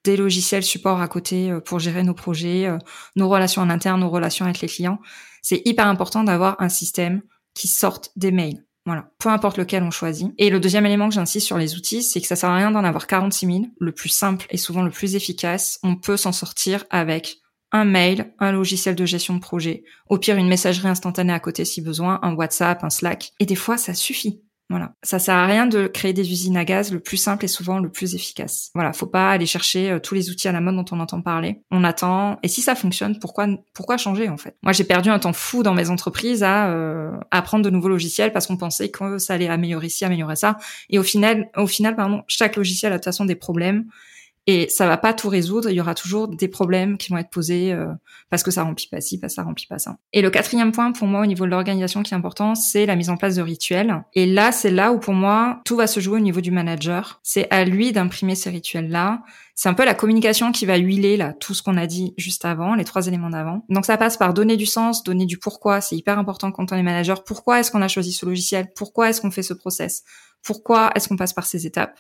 des logiciels support à côté pour gérer nos projets, nos relations en interne, nos relations avec les clients c'est hyper important d'avoir un système qui sorte des mails. Voilà, peu importe lequel on choisit. Et le deuxième élément que j'insiste sur les outils, c'est que ça sert à rien d'en avoir 46 000. Le plus simple et souvent le plus efficace, on peut s'en sortir avec un mail, un logiciel de gestion de projet, au pire une messagerie instantanée à côté si besoin, un WhatsApp, un Slack. Et des fois, ça suffit. Voilà. Ça sert à rien de créer des usines à gaz. Le plus simple est souvent le plus efficace. Voilà. Faut pas aller chercher euh, tous les outils à la mode dont on entend parler. On attend. Et si ça fonctionne, pourquoi, pourquoi changer, en fait? Moi, j'ai perdu un temps fou dans mes entreprises à euh, apprendre de nouveaux logiciels parce qu'on pensait que ça allait améliorer ci, améliorer ça. Et au final, au final, pardon, chaque logiciel a de toute façon des problèmes. Et ça va pas tout résoudre. Il y aura toujours des problèmes qui vont être posés euh, parce que ça remplit pas ci, parce que ça remplit pas ça. Et le quatrième point pour moi au niveau de l'organisation qui est important, c'est la mise en place de rituels. Et là, c'est là où pour moi tout va se jouer au niveau du manager. C'est à lui d'imprimer ces rituels là. C'est un peu la communication qui va huiler là tout ce qu'on a dit juste avant, les trois éléments d'avant. Donc ça passe par donner du sens, donner du pourquoi. C'est hyper important quand on est manager. Pourquoi est-ce qu'on a choisi ce logiciel? Pourquoi est-ce qu'on fait ce process? Pourquoi est-ce qu'on passe par ces étapes?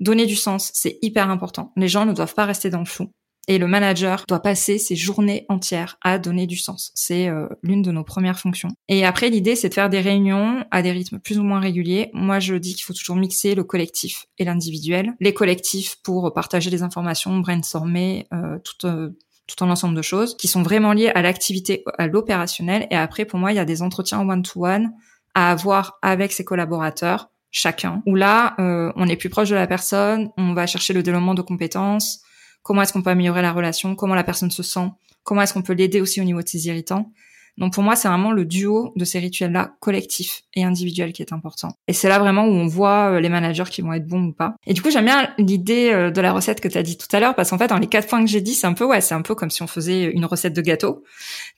Donner du sens, c'est hyper important. Les gens ne doivent pas rester dans le flou. Et le manager doit passer ses journées entières à donner du sens. C'est euh, l'une de nos premières fonctions. Et après, l'idée, c'est de faire des réunions à des rythmes plus ou moins réguliers. Moi, je dis qu'il faut toujours mixer le collectif et l'individuel. Les collectifs pour partager les informations, brainstormer, euh, tout, euh, tout un ensemble de choses qui sont vraiment liées à l'activité, à l'opérationnel. Et après, pour moi, il y a des entretiens one-to-one -one à avoir avec ses collaborateurs chacun, où là, euh, on est plus proche de la personne, on va chercher le développement de compétences, comment est-ce qu'on peut améliorer la relation, comment la personne se sent, comment est-ce qu'on peut l'aider aussi au niveau de ses irritants? Donc pour moi, c'est vraiment le duo de ces rituels-là, collectif et individuel, qui est important. Et c'est là vraiment où on voit euh, les managers qui vont être bons ou pas. Et du coup, j'aime bien l'idée euh, de la recette que tu as dit tout à l'heure, parce qu'en fait, dans les quatre points que j'ai dit, c'est un peu ouais, c'est un peu comme si on faisait une recette de gâteau.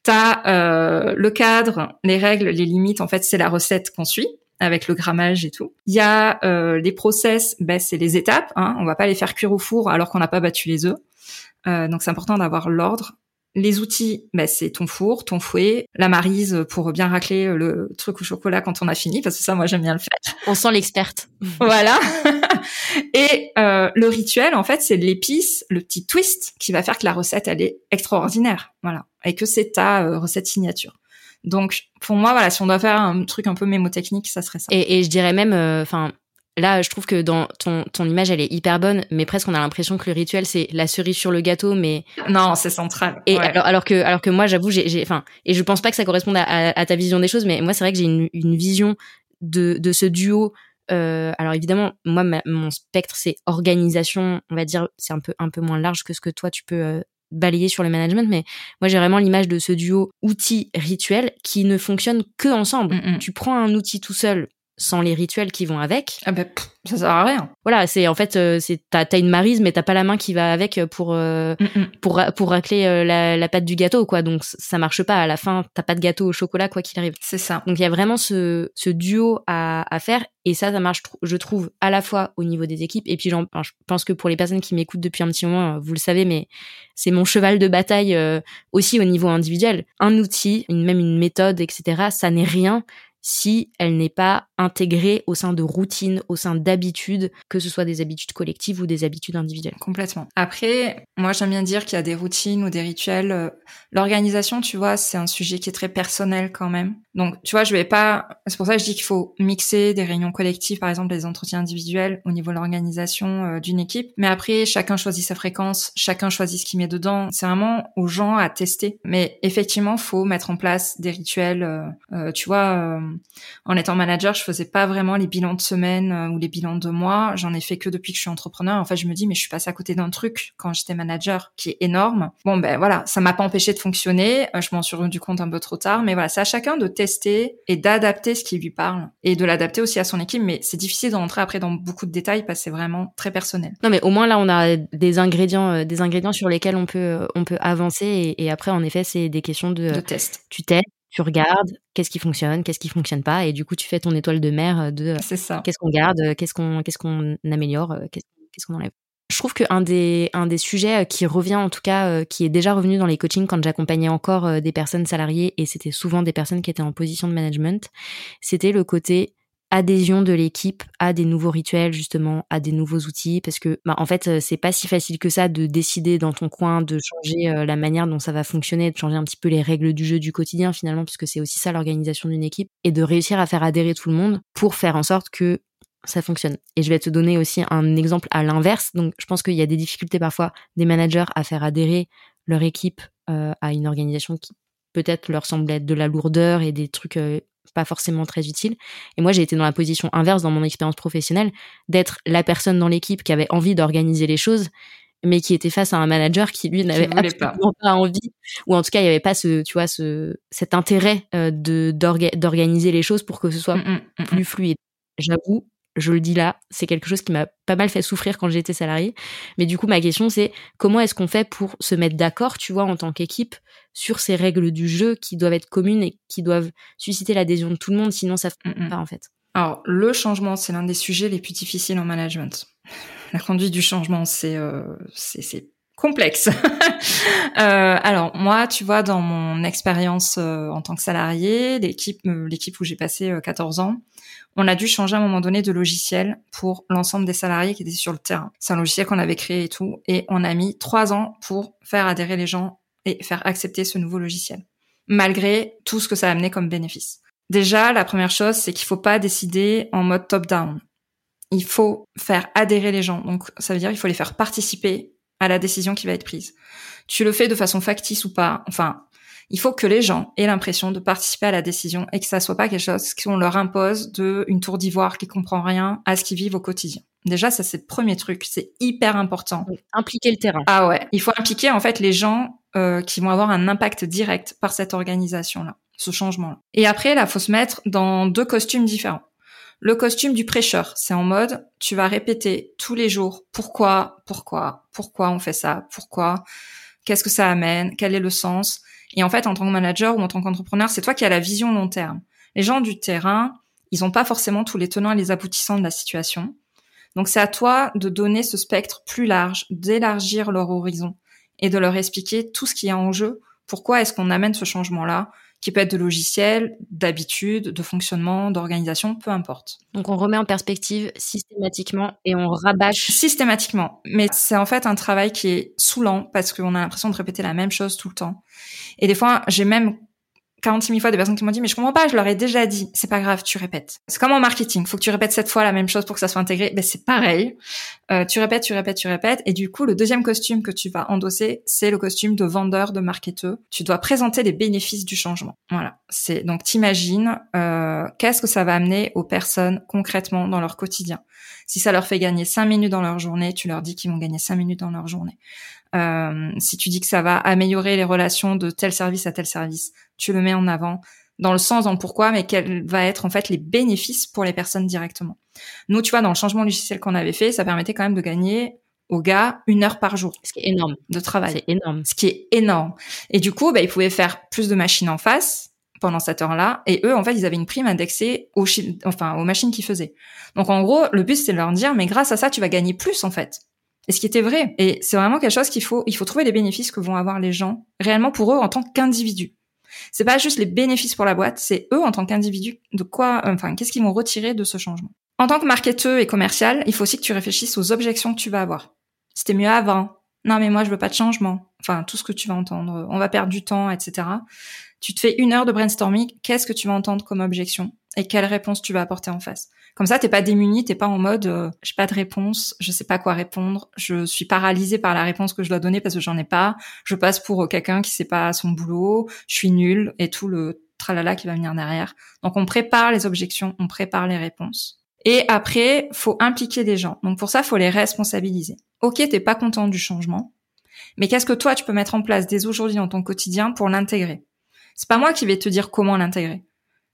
T'as euh, le cadre, les règles, les limites. En fait, c'est la recette qu'on suit avec le grammage et tout. Il y a euh, les process, ben, c'est les étapes. Hein, on va pas les faire cuire au four alors qu'on n'a pas battu les œufs. Euh, donc c'est important d'avoir l'ordre. Les outils, ben, c'est ton four, ton fouet, la marise pour bien racler le truc au chocolat quand on a fini, parce que ça, moi, j'aime bien le faire. On sent l'experte. voilà. et euh, le rituel, en fait, c'est l'épice, le petit twist qui va faire que la recette, elle est extraordinaire. Voilà. Et que c'est ta euh, recette signature. Donc pour moi, voilà, si on doit faire un truc un peu mémotechnique, ça serait ça. Et, et je dirais même, euh, enfin. Là, je trouve que dans ton, ton image, elle est hyper bonne, mais presque on a l'impression que le rituel c'est la cerise sur le gâteau, mais non, c'est central. Et alors, alors que, alors que moi, j'avoue, j'ai, enfin, et je pense pas que ça corresponde à, à, ta vision des choses, mais moi, c'est vrai que j'ai une, une vision de, de ce duo. Euh, alors évidemment, moi, mon spectre c'est organisation, on va dire, c'est un peu un peu moins large que ce que toi tu peux euh, balayer sur le management, mais moi j'ai vraiment l'image de ce duo outil-rituel qui ne fonctionne que ensemble. Mm, mm. Tu prends un outil tout seul sans les rituels qui vont avec. Ah ben, ça sert à rien. Voilà, c'est en fait euh, c'est t'as as une marise mais t'as pas la main qui va avec pour euh, mm, pour pour racler euh, la, la pâte du gâteau quoi. Donc ça marche pas à la fin, t'as pas de gâteau au chocolat quoi qu'il arrive. C'est ça. Donc il y a vraiment ce ce duo à à faire et ça ça marche je trouve à la fois au niveau des équipes et puis je pense que pour les personnes qui m'écoutent depuis un petit moment, vous le savez mais c'est mon cheval de bataille aussi au niveau individuel. Un outil, une, même une méthode etc. Ça n'est rien si elle n'est pas intégrée au sein de routines, au sein d'habitudes, que ce soit des habitudes collectives ou des habitudes individuelles. Complètement. Après, moi j'aime bien dire qu'il y a des routines ou des rituels. Euh, l'organisation, tu vois, c'est un sujet qui est très personnel quand même. Donc, tu vois, je vais pas. C'est pour ça que je dis qu'il faut mixer des réunions collectives, par exemple, des entretiens individuels au niveau de l'organisation euh, d'une équipe. Mais après, chacun choisit sa fréquence, chacun choisit ce qu'il met dedans. C'est vraiment aux gens à tester. Mais effectivement, faut mettre en place des rituels. Euh, tu vois, en étant manager, je faisais pas vraiment les bilans de semaine ou les bilans de mois. J'en ai fait que depuis que je suis entrepreneur. En fait, je me dis, mais je suis passée à côté d'un truc quand j'étais manager qui est énorme. Bon, ben voilà, ça m'a pas empêché de fonctionner. Je m'en suis rendu compte un peu trop tard. Mais voilà, c'est à chacun de tester et d'adapter ce qui lui parle et de l'adapter aussi à son équipe. Mais c'est difficile de rentrer après dans beaucoup de détails parce que c'est vraiment très personnel. Non, mais au moins là, on a des ingrédients, euh, des ingrédients sur lesquels on peut, euh, on peut avancer. Et, après, en effet, c'est des questions de, de test. Tu testes, tu regardes qu'est-ce qui fonctionne, qu'est-ce qui fonctionne pas, et du coup, tu fais ton étoile de mer de qu'est-ce qu'on garde, qu'est-ce qu'on, qu'est-ce qu'on améliore, qu'est-ce qu'on enlève. Je trouve qu'un des, un des sujets euh, qui revient, en tout cas, euh, qui est déjà revenu dans les coachings quand j'accompagnais encore euh, des personnes salariées, et c'était souvent des personnes qui étaient en position de management, c'était le côté adhésion de l'équipe à des nouveaux rituels justement à des nouveaux outils parce que bah, en fait c'est pas si facile que ça de décider dans ton coin de changer la manière dont ça va fonctionner de changer un petit peu les règles du jeu du quotidien finalement puisque c'est aussi ça l'organisation d'une équipe et de réussir à faire adhérer tout le monde pour faire en sorte que ça fonctionne. Et je vais te donner aussi un exemple à l'inverse. Donc, je pense qu'il y a des difficultés parfois des managers à faire adhérer leur équipe euh, à une organisation qui peut-être leur semble être de la lourdeur et des trucs euh, pas forcément très utiles. Et moi, j'ai été dans la position inverse dans mon expérience professionnelle, d'être la personne dans l'équipe qui avait envie d'organiser les choses, mais qui était face à un manager qui lui n'avait absolument pas. envie, ou en tout cas, il n'y avait pas ce, tu vois, ce cet intérêt euh, de d'organiser les choses pour que ce soit mm, mm, mm, plus fluide. J'avoue, je le dis là, c'est quelque chose qui m'a pas mal fait souffrir quand j'étais salarié. Mais du coup, ma question, c'est comment est-ce qu'on fait pour se mettre d'accord, tu vois, en tant qu'équipe, sur ces règles du jeu qui doivent être communes et qui doivent susciter l'adhésion de tout le monde, sinon ça ne fonctionne pas, en fait. Alors, le changement, c'est l'un des sujets les plus difficiles en management. La conduite du changement, c'est euh, c'est complexe. euh, alors moi, tu vois, dans mon expérience euh, en tant que salarié, l'équipe, euh, l'équipe où j'ai passé 14 ans, on a dû changer à un moment donné de logiciel pour l'ensemble des salariés qui étaient sur le terrain. C'est un logiciel qu'on avait créé et tout, et on a mis trois ans pour faire adhérer les gens et faire accepter ce nouveau logiciel, malgré tout ce que ça a amené comme bénéfice. Déjà, la première chose, c'est qu'il faut pas décider en mode top-down. Il faut faire adhérer les gens. Donc, ça veut dire qu'il faut les faire participer à la décision qui va être prise. Tu le fais de façon factice ou pas. Enfin, il faut que les gens aient l'impression de participer à la décision et que ça soit pas quelque chose qu'on leur impose de une tour d'ivoire qui comprend rien à ce qu'ils vivent au quotidien. Déjà, ça c'est le premier truc, c'est hyper important. Impliquer le terrain. Ah ouais, il faut impliquer en fait les gens euh, qui vont avoir un impact direct par cette organisation-là, ce changement-là. Et après, là, faut se mettre dans deux costumes différents. Le costume du prêcheur, c'est en mode, tu vas répéter tous les jours pourquoi, pourquoi, pourquoi on fait ça, pourquoi, qu'est-ce que ça amène, quel est le sens. Et en fait, en tant que manager ou en tant qu'entrepreneur, c'est toi qui as la vision long terme. Les gens du terrain, ils n'ont pas forcément tous les tenants et les aboutissants de la situation. Donc c'est à toi de donner ce spectre plus large, d'élargir leur horizon et de leur expliquer tout ce qui est en jeu. Pourquoi est-ce qu'on amène ce changement-là qui peut être de logiciel, d'habitude, de fonctionnement, d'organisation, peu importe. Donc on remet en perspective systématiquement et on rabâche systématiquement. Mais c'est en fait un travail qui est saoulant parce qu'on a l'impression de répéter la même chose tout le temps. Et des fois, j'ai même 46 000 fois des personnes qui m'ont dit mais je comprends pas, je leur ai déjà dit. C'est pas grave, tu répètes. C'est comme en marketing, faut que tu répètes cette fois la même chose pour que ça soit intégré. Ben c'est pareil. Euh, tu répètes, tu répètes, tu répètes. Et du coup, le deuxième costume que tu vas endosser, c'est le costume de vendeur, de marketeur. Tu dois présenter les bénéfices du changement. Voilà. C'est donc t'imagines euh, qu'est-ce que ça va amener aux personnes concrètement dans leur quotidien? Si ça leur fait gagner 5 minutes dans leur journée, tu leur dis qu'ils vont gagner 5 minutes dans leur journée. Euh, si tu dis que ça va améliorer les relations de tel service à tel service, tu le mets en avant dans le sens, dans le pourquoi, mais quels va être en fait les bénéfices pour les personnes directement. Nous, tu vois, dans le changement logiciel qu'on avait fait, ça permettait quand même de gagner aux gars une heure par jour. Ce qui est énorme. De travail. C'est énorme. Ce qui est énorme. Et du coup, bah, ils pouvaient faire plus de machines en face pendant cette heure-là. Et eux, en fait, ils avaient une prime indexée aux, enfin, aux machines qu'ils faisaient. Donc, en gros, le but, c'est de leur dire, mais grâce à ça, tu vas gagner plus, en fait. Et ce qui était vrai. Et c'est vraiment quelque chose qu'il faut, il faut trouver les bénéfices que vont avoir les gens réellement pour eux en tant qu'individus. C'est pas juste les bénéfices pour la boîte, c'est eux en tant qu'individus de quoi, enfin, qu'est-ce qu'ils vont retirer de ce changement. En tant que marketeur et commercial, il faut aussi que tu réfléchisses aux objections que tu vas avoir. C'était mieux avant. Non, mais moi, je veux pas de changement. Enfin, tout ce que tu vas entendre. On va perdre du temps, etc. Tu te fais une heure de brainstorming. Qu'est-ce que tu vas entendre comme objection? Et quelle réponse tu vas apporter en face? Comme ça, t'es pas démuni, t'es pas en mode, euh, j'ai pas de réponse, je sais pas quoi répondre, je suis paralysée par la réponse que je dois donner parce que j'en ai pas. Je passe pour quelqu'un qui sait pas son boulot, je suis nul et tout le tralala qui va venir derrière. Donc, on prépare les objections, on prépare les réponses. Et après, faut impliquer des gens. Donc pour ça, faut les responsabiliser. Ok, t'es pas content du changement, mais qu'est-ce que toi tu peux mettre en place dès aujourd'hui dans ton quotidien pour l'intégrer? C'est pas moi qui vais te dire comment l'intégrer.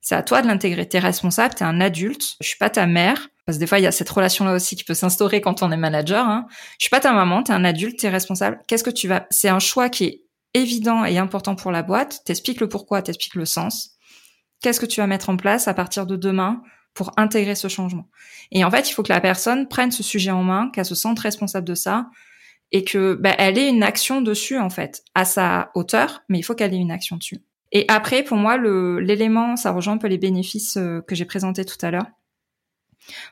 C'est à toi de l'intégrer. T'es responsable, t'es un adulte. Je suis pas ta mère. Parce que des fois, il y a cette relation-là aussi qui peut s'instaurer quand on est manager. Hein. Je suis pas ta maman, t'es un adulte, t'es responsable. Qu'est-ce que tu vas C'est un choix qui est évident et important pour la boîte. T'expliques le pourquoi, t'expliques le sens. Qu'est-ce que tu vas mettre en place à partir de demain pour intégrer ce changement? Et en fait, il faut que la personne prenne ce sujet en main, qu'elle se sente responsable de ça, et que bah, elle ait une action dessus en fait, à sa hauteur, mais il faut qu'elle ait une action dessus. Et après, pour moi, l'élément, ça rejoint un peu les bénéfices euh, que j'ai présentés tout à l'heure.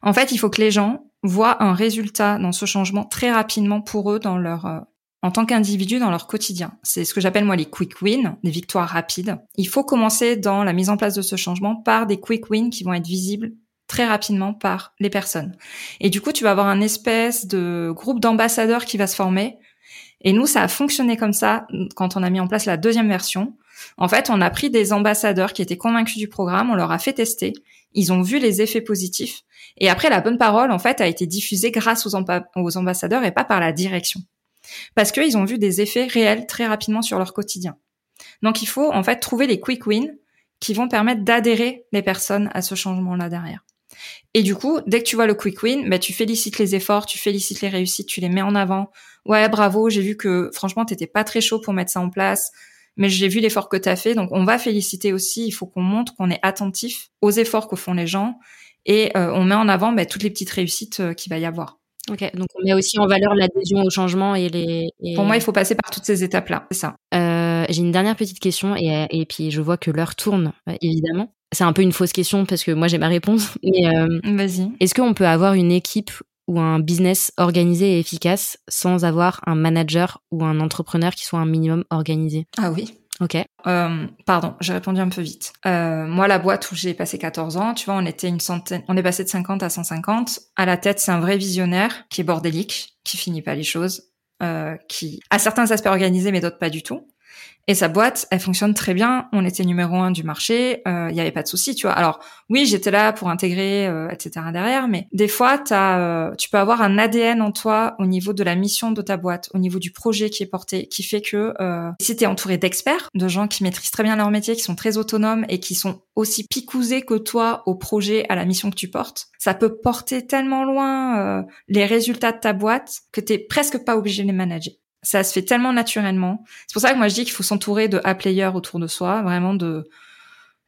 En fait, il faut que les gens voient un résultat dans ce changement très rapidement pour eux dans leur euh, en tant qu'individu dans leur quotidien. C'est ce que j'appelle moi les quick wins, des victoires rapides. Il faut commencer dans la mise en place de ce changement par des quick wins qui vont être visibles très rapidement par les personnes. Et du coup, tu vas avoir un espèce de groupe d'ambassadeurs qui va se former. Et nous, ça a fonctionné comme ça quand on a mis en place la deuxième version. En fait, on a pris des ambassadeurs qui étaient convaincus du programme, on leur a fait tester, ils ont vu les effets positifs. Et après, la bonne parole, en fait, a été diffusée grâce aux, ambassadeurs et pas par la direction parce qu'ils ont vu des effets réels très rapidement sur leur quotidien. Donc il faut en fait trouver les quick wins qui vont permettre d'adhérer les personnes à ce changement-là derrière. Et du coup, dès que tu vois le quick win, bah, tu félicites les efforts, tu félicites les réussites, tu les mets en avant. Ouais, bravo, j'ai vu que franchement, t'étais pas très chaud pour mettre ça en place, mais j'ai vu l'effort que t'as fait, donc on va féliciter aussi. Il faut qu'on montre qu'on est attentif aux efforts que font les gens et euh, on met en avant bah, toutes les petites réussites euh, qu'il va y avoir. Ok, donc on met aussi en valeur l'adhésion au changement et les. Pour moi, il faut passer par toutes ces étapes-là, c'est ça. Euh, J'ai une dernière petite question et, et puis je vois que l'heure tourne, évidemment. C'est un peu une fausse question parce que moi j'ai ma réponse. Mais vas-y. Est-ce qu'on peut avoir une équipe ou un business organisé et efficace sans avoir un manager ou un entrepreneur qui soit un minimum organisé Ah oui. Ok. Euh, pardon, j'ai répondu un peu vite. Euh, moi, la boîte où j'ai passé 14 ans, tu vois, on était une centaine, on est passé de 50 à 150. À la tête, c'est un vrai visionnaire qui est bordélique, qui finit pas les choses, euh, qui a certains aspects organisés mais d'autres pas du tout. Et sa boîte, elle fonctionne très bien. On était numéro un du marché. Il euh, n'y avait pas de souci, tu vois. Alors oui, j'étais là pour intégrer, euh, etc. derrière, mais des fois, euh, tu peux avoir un ADN en toi au niveau de la mission de ta boîte, au niveau du projet qui est porté, qui fait que euh, si t'es entouré d'experts, de gens qui maîtrisent très bien leur métier, qui sont très autonomes et qui sont aussi picousés que toi au projet, à la mission que tu portes, ça peut porter tellement loin les résultats de ta boîte que t'es presque pas obligé de les manager ça se fait tellement naturellement. C'est pour ça que moi je dis qu'il faut s'entourer de A-players autour de soi, vraiment de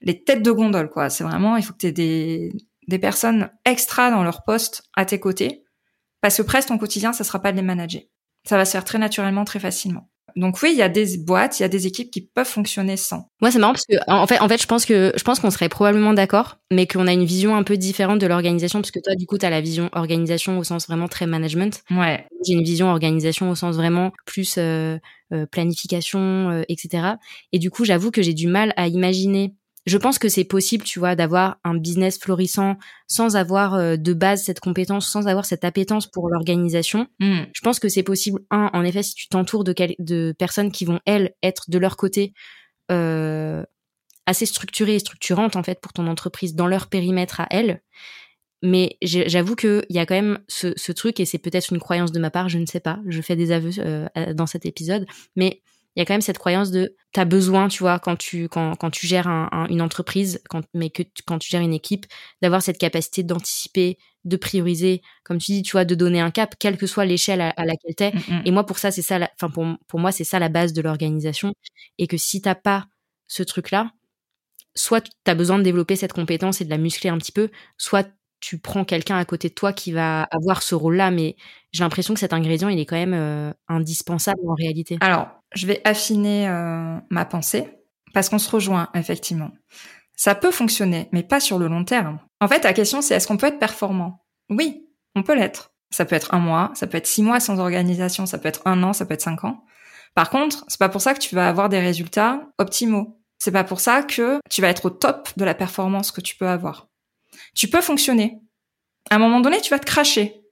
les têtes de gondole quoi. C'est vraiment il faut que tu aies des des personnes extra dans leur poste à tes côtés parce que presque ton quotidien ça sera pas de les manager. Ça va se faire très naturellement, très facilement. Donc oui, il y a des boîtes, il y a des équipes qui peuvent fonctionner sans. Moi, c'est marrant parce que en fait, en fait, je pense que je pense qu'on serait probablement d'accord, mais qu'on a une vision un peu différente de l'organisation parce que toi, du coup, tu as la vision organisation au sens vraiment très management. Ouais. J'ai une vision organisation au sens vraiment plus euh, euh, planification, euh, etc. Et du coup, j'avoue que j'ai du mal à imaginer je pense que c'est possible, tu vois, d'avoir un business florissant sans avoir euh, de base cette compétence, sans avoir cette appétence pour l'organisation. Hmm. Je pense que c'est possible. Un, en effet, si tu t'entoures de, de personnes qui vont elles être de leur côté euh, assez structurées et structurantes en fait pour ton entreprise dans leur périmètre à elles. Mais j'avoue qu'il y a quand même ce, ce truc, et c'est peut-être une croyance de ma part, je ne sais pas, je fais des aveux euh, dans cet épisode, mais il y a quand même cette croyance de t'as besoin, tu vois, quand tu quand, quand tu gères un, une entreprise, quand, mais que quand tu gères une équipe, d'avoir cette capacité d'anticiper, de prioriser, comme tu dis, tu vois, de donner un cap, quelle que soit l'échelle à, laquelle t'es. Mm, mm. Et moi, pour ça, c'est ça, enfin pour pour moi, c'est ça la base de l'organisation. Et que si t'as pas ce truc-là, soit t'as besoin de développer cette compétence et de la muscler un petit peu, soit tu prends quelqu'un à côté de toi qui va avoir ce rôle-là, mais j'ai l'impression que cet ingrédient, il est quand même euh, indispensable en réalité. Alors, je vais affiner euh, ma pensée parce qu'on se rejoint, effectivement. Ça peut fonctionner, mais pas sur le long terme. En fait, la question, c'est est-ce qu'on peut être performant? Oui, on peut l'être. Ça peut être un mois, ça peut être six mois sans organisation, ça peut être un an, ça peut être cinq ans. Par contre, c'est pas pour ça que tu vas avoir des résultats optimaux. C'est pas pour ça que tu vas être au top de la performance que tu peux avoir. Tu peux fonctionner. À un moment donné, tu vas te cracher.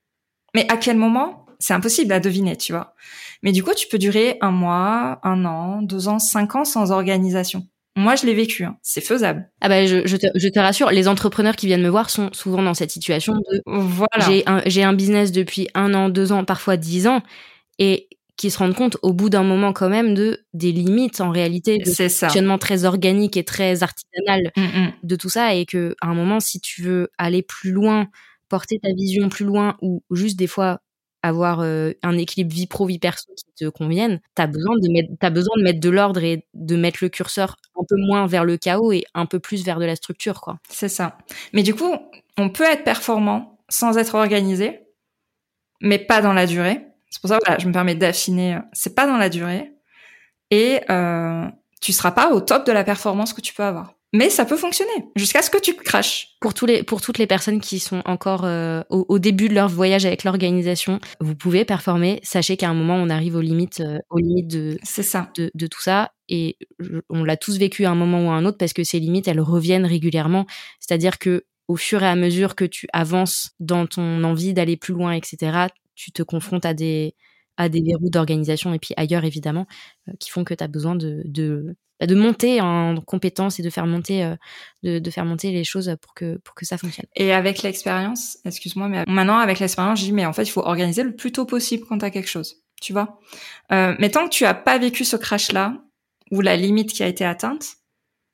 Mais à quel moment? C'est impossible à deviner, tu vois. Mais du coup, tu peux durer un mois, un an, deux ans, cinq ans sans organisation. Moi, je l'ai vécu. Hein. C'est faisable. Ah bah, je, je, te, je, te, rassure, les entrepreneurs qui viennent me voir sont souvent dans cette situation de voilà. j'ai un, j'ai un business depuis un an, deux ans, parfois dix ans, et qui se rendent compte au bout d'un moment quand même de des limites en réalité de fonctionnement très organique et très artisanal mm -hmm. de tout ça et que à un moment si tu veux aller plus loin porter ta vision plus loin ou juste des fois avoir euh, un équilibre vie pro vie perso qui te convienne t'as besoin de mettre t'as besoin de mettre de l'ordre et de mettre le curseur un peu moins vers le chaos et un peu plus vers de la structure quoi c'est ça mais du coup on peut être performant sans être organisé mais pas dans la durée c'est pour ça que voilà, je me permets d'affiner. C'est pas dans la durée et euh, tu seras pas au top de la performance que tu peux avoir. Mais ça peut fonctionner jusqu'à ce que tu craches. Pour tous les pour toutes les personnes qui sont encore euh, au, au, début de leur voyage avec l'organisation, vous pouvez performer. Sachez qu'à un moment on arrive aux limites euh, aux limites de c'est ça de, de, tout ça et on l'a tous vécu à un moment ou à un autre parce que ces limites elles reviennent régulièrement. C'est-à-dire que au fur et à mesure que tu avances dans ton envie d'aller plus loin, etc., tu te confrontes à des à des verrous d'organisation et puis ailleurs évidemment euh, qui font que tu as besoin de, de de monter en compétences et de faire monter euh, de, de, faire monter les choses pour que pour que ça fonctionne. Et avec l'expérience, excuse-moi, mais maintenant avec l'expérience, je dis mais en fait il faut organiser le plus tôt possible quand tu as quelque chose, tu vois. Euh, mais tant que tu as pas vécu ce crash là ou la limite qui a été atteinte,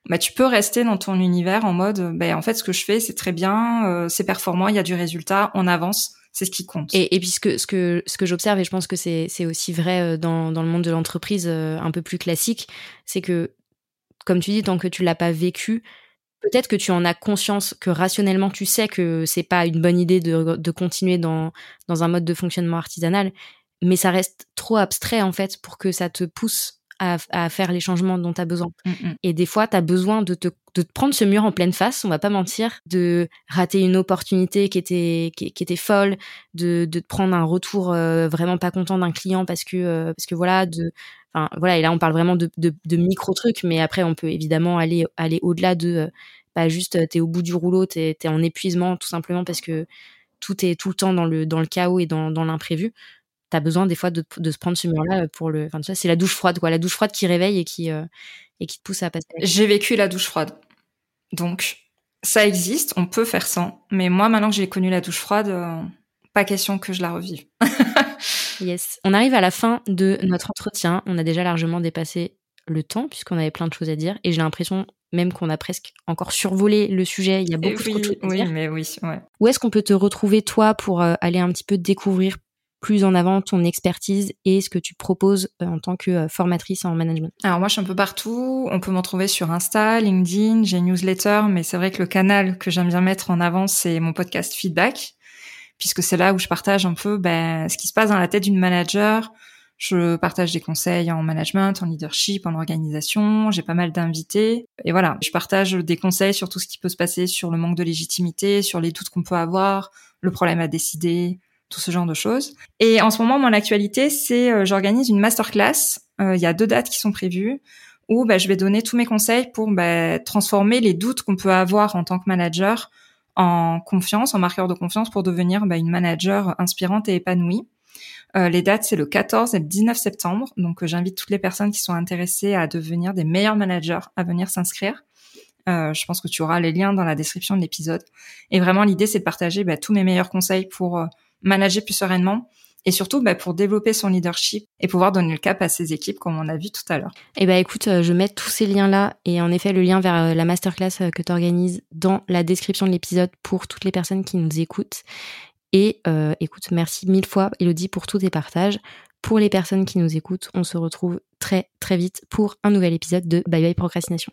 bah tu peux rester dans ton univers en mode ben en fait ce que je fais c'est très bien, euh, c'est performant, il y a du résultat, on avance c'est ce qui compte. Et, et puis ce que ce que ce que j'observe et je pense que c'est aussi vrai euh, dans dans le monde de l'entreprise euh, un peu plus classique, c'est que comme tu dis tant que tu l'as pas vécu, peut-être que tu en as conscience que rationnellement tu sais que c'est pas une bonne idée de de continuer dans dans un mode de fonctionnement artisanal, mais ça reste trop abstrait en fait pour que ça te pousse à, à, faire les changements dont tu as besoin. Mm -hmm. Et des fois, tu as besoin de te, de prendre ce mur en pleine face, on va pas mentir, de rater une opportunité qui était, qui, était folle, de, de prendre un retour euh, vraiment pas content d'un client parce que, euh, parce que voilà, de, enfin, voilà, et là, on parle vraiment de, de, de micro-trucs, mais après, on peut évidemment aller, aller au-delà de, euh, pas juste, t'es au bout du rouleau, t'es es en épuisement, tout simplement parce que tout est tout le temps dans le, dans le chaos et dans, dans l'imprévu t'as besoin des fois de, de se prendre ce mur-là pour le. Enfin, tu c'est la douche froide, quoi. La douche froide qui réveille et qui, euh, et qui te pousse à passer. J'ai vécu la douche froide. Donc, ça existe, on peut faire sans. Mais moi, maintenant que j'ai connu la douche froide, euh, pas question que je la revive. yes. On arrive à la fin de notre entretien. On a déjà largement dépassé le temps puisqu'on avait plein de choses à dire. Et j'ai l'impression même qu'on a presque encore survolé le sujet. Il y a beaucoup oui, de choses à oui, dire. mais oui, ouais. Où est-ce qu'on peut te retrouver, toi, pour euh, aller un petit peu découvrir plus en avant ton expertise et ce que tu proposes euh, en tant que formatrice en management Alors moi, je suis un peu partout. On peut m'en trouver sur Insta, LinkedIn, j'ai une newsletter, mais c'est vrai que le canal que j'aime bien mettre en avant, c'est mon podcast Feedback, puisque c'est là où je partage un peu ben, ce qui se passe dans la tête d'une manager. Je partage des conseils en management, en leadership, en organisation. J'ai pas mal d'invités. Et voilà, je partage des conseils sur tout ce qui peut se passer, sur le manque de légitimité, sur les doutes qu'on peut avoir, le problème à décider, tout ce genre de choses. Et en ce moment, mon actualité, c'est euh, j'organise une masterclass. Euh, Il y a deux dates qui sont prévues où bah, je vais donner tous mes conseils pour bah, transformer les doutes qu'on peut avoir en tant que manager en confiance, en marqueur de confiance pour devenir bah, une manager inspirante et épanouie. Euh, les dates, c'est le 14 et le 19 septembre. Donc, euh, j'invite toutes les personnes qui sont intéressées à devenir des meilleurs managers à venir s'inscrire. Je pense que tu auras les liens dans la description de l'épisode. Et vraiment, l'idée, c'est de partager tous mes meilleurs conseils pour manager plus sereinement et surtout bah, pour développer son leadership et pouvoir donner le cap à ses équipes comme on a vu tout à l'heure. Eh ben écoute, je mets tous ces liens là et en effet le lien vers la masterclass que tu dans la description de l'épisode pour toutes les personnes qui nous écoutent. Et euh, écoute, merci mille fois Elodie pour tous tes partages. Pour les personnes qui nous écoutent, on se retrouve très très vite pour un nouvel épisode de Bye Bye Procrastination.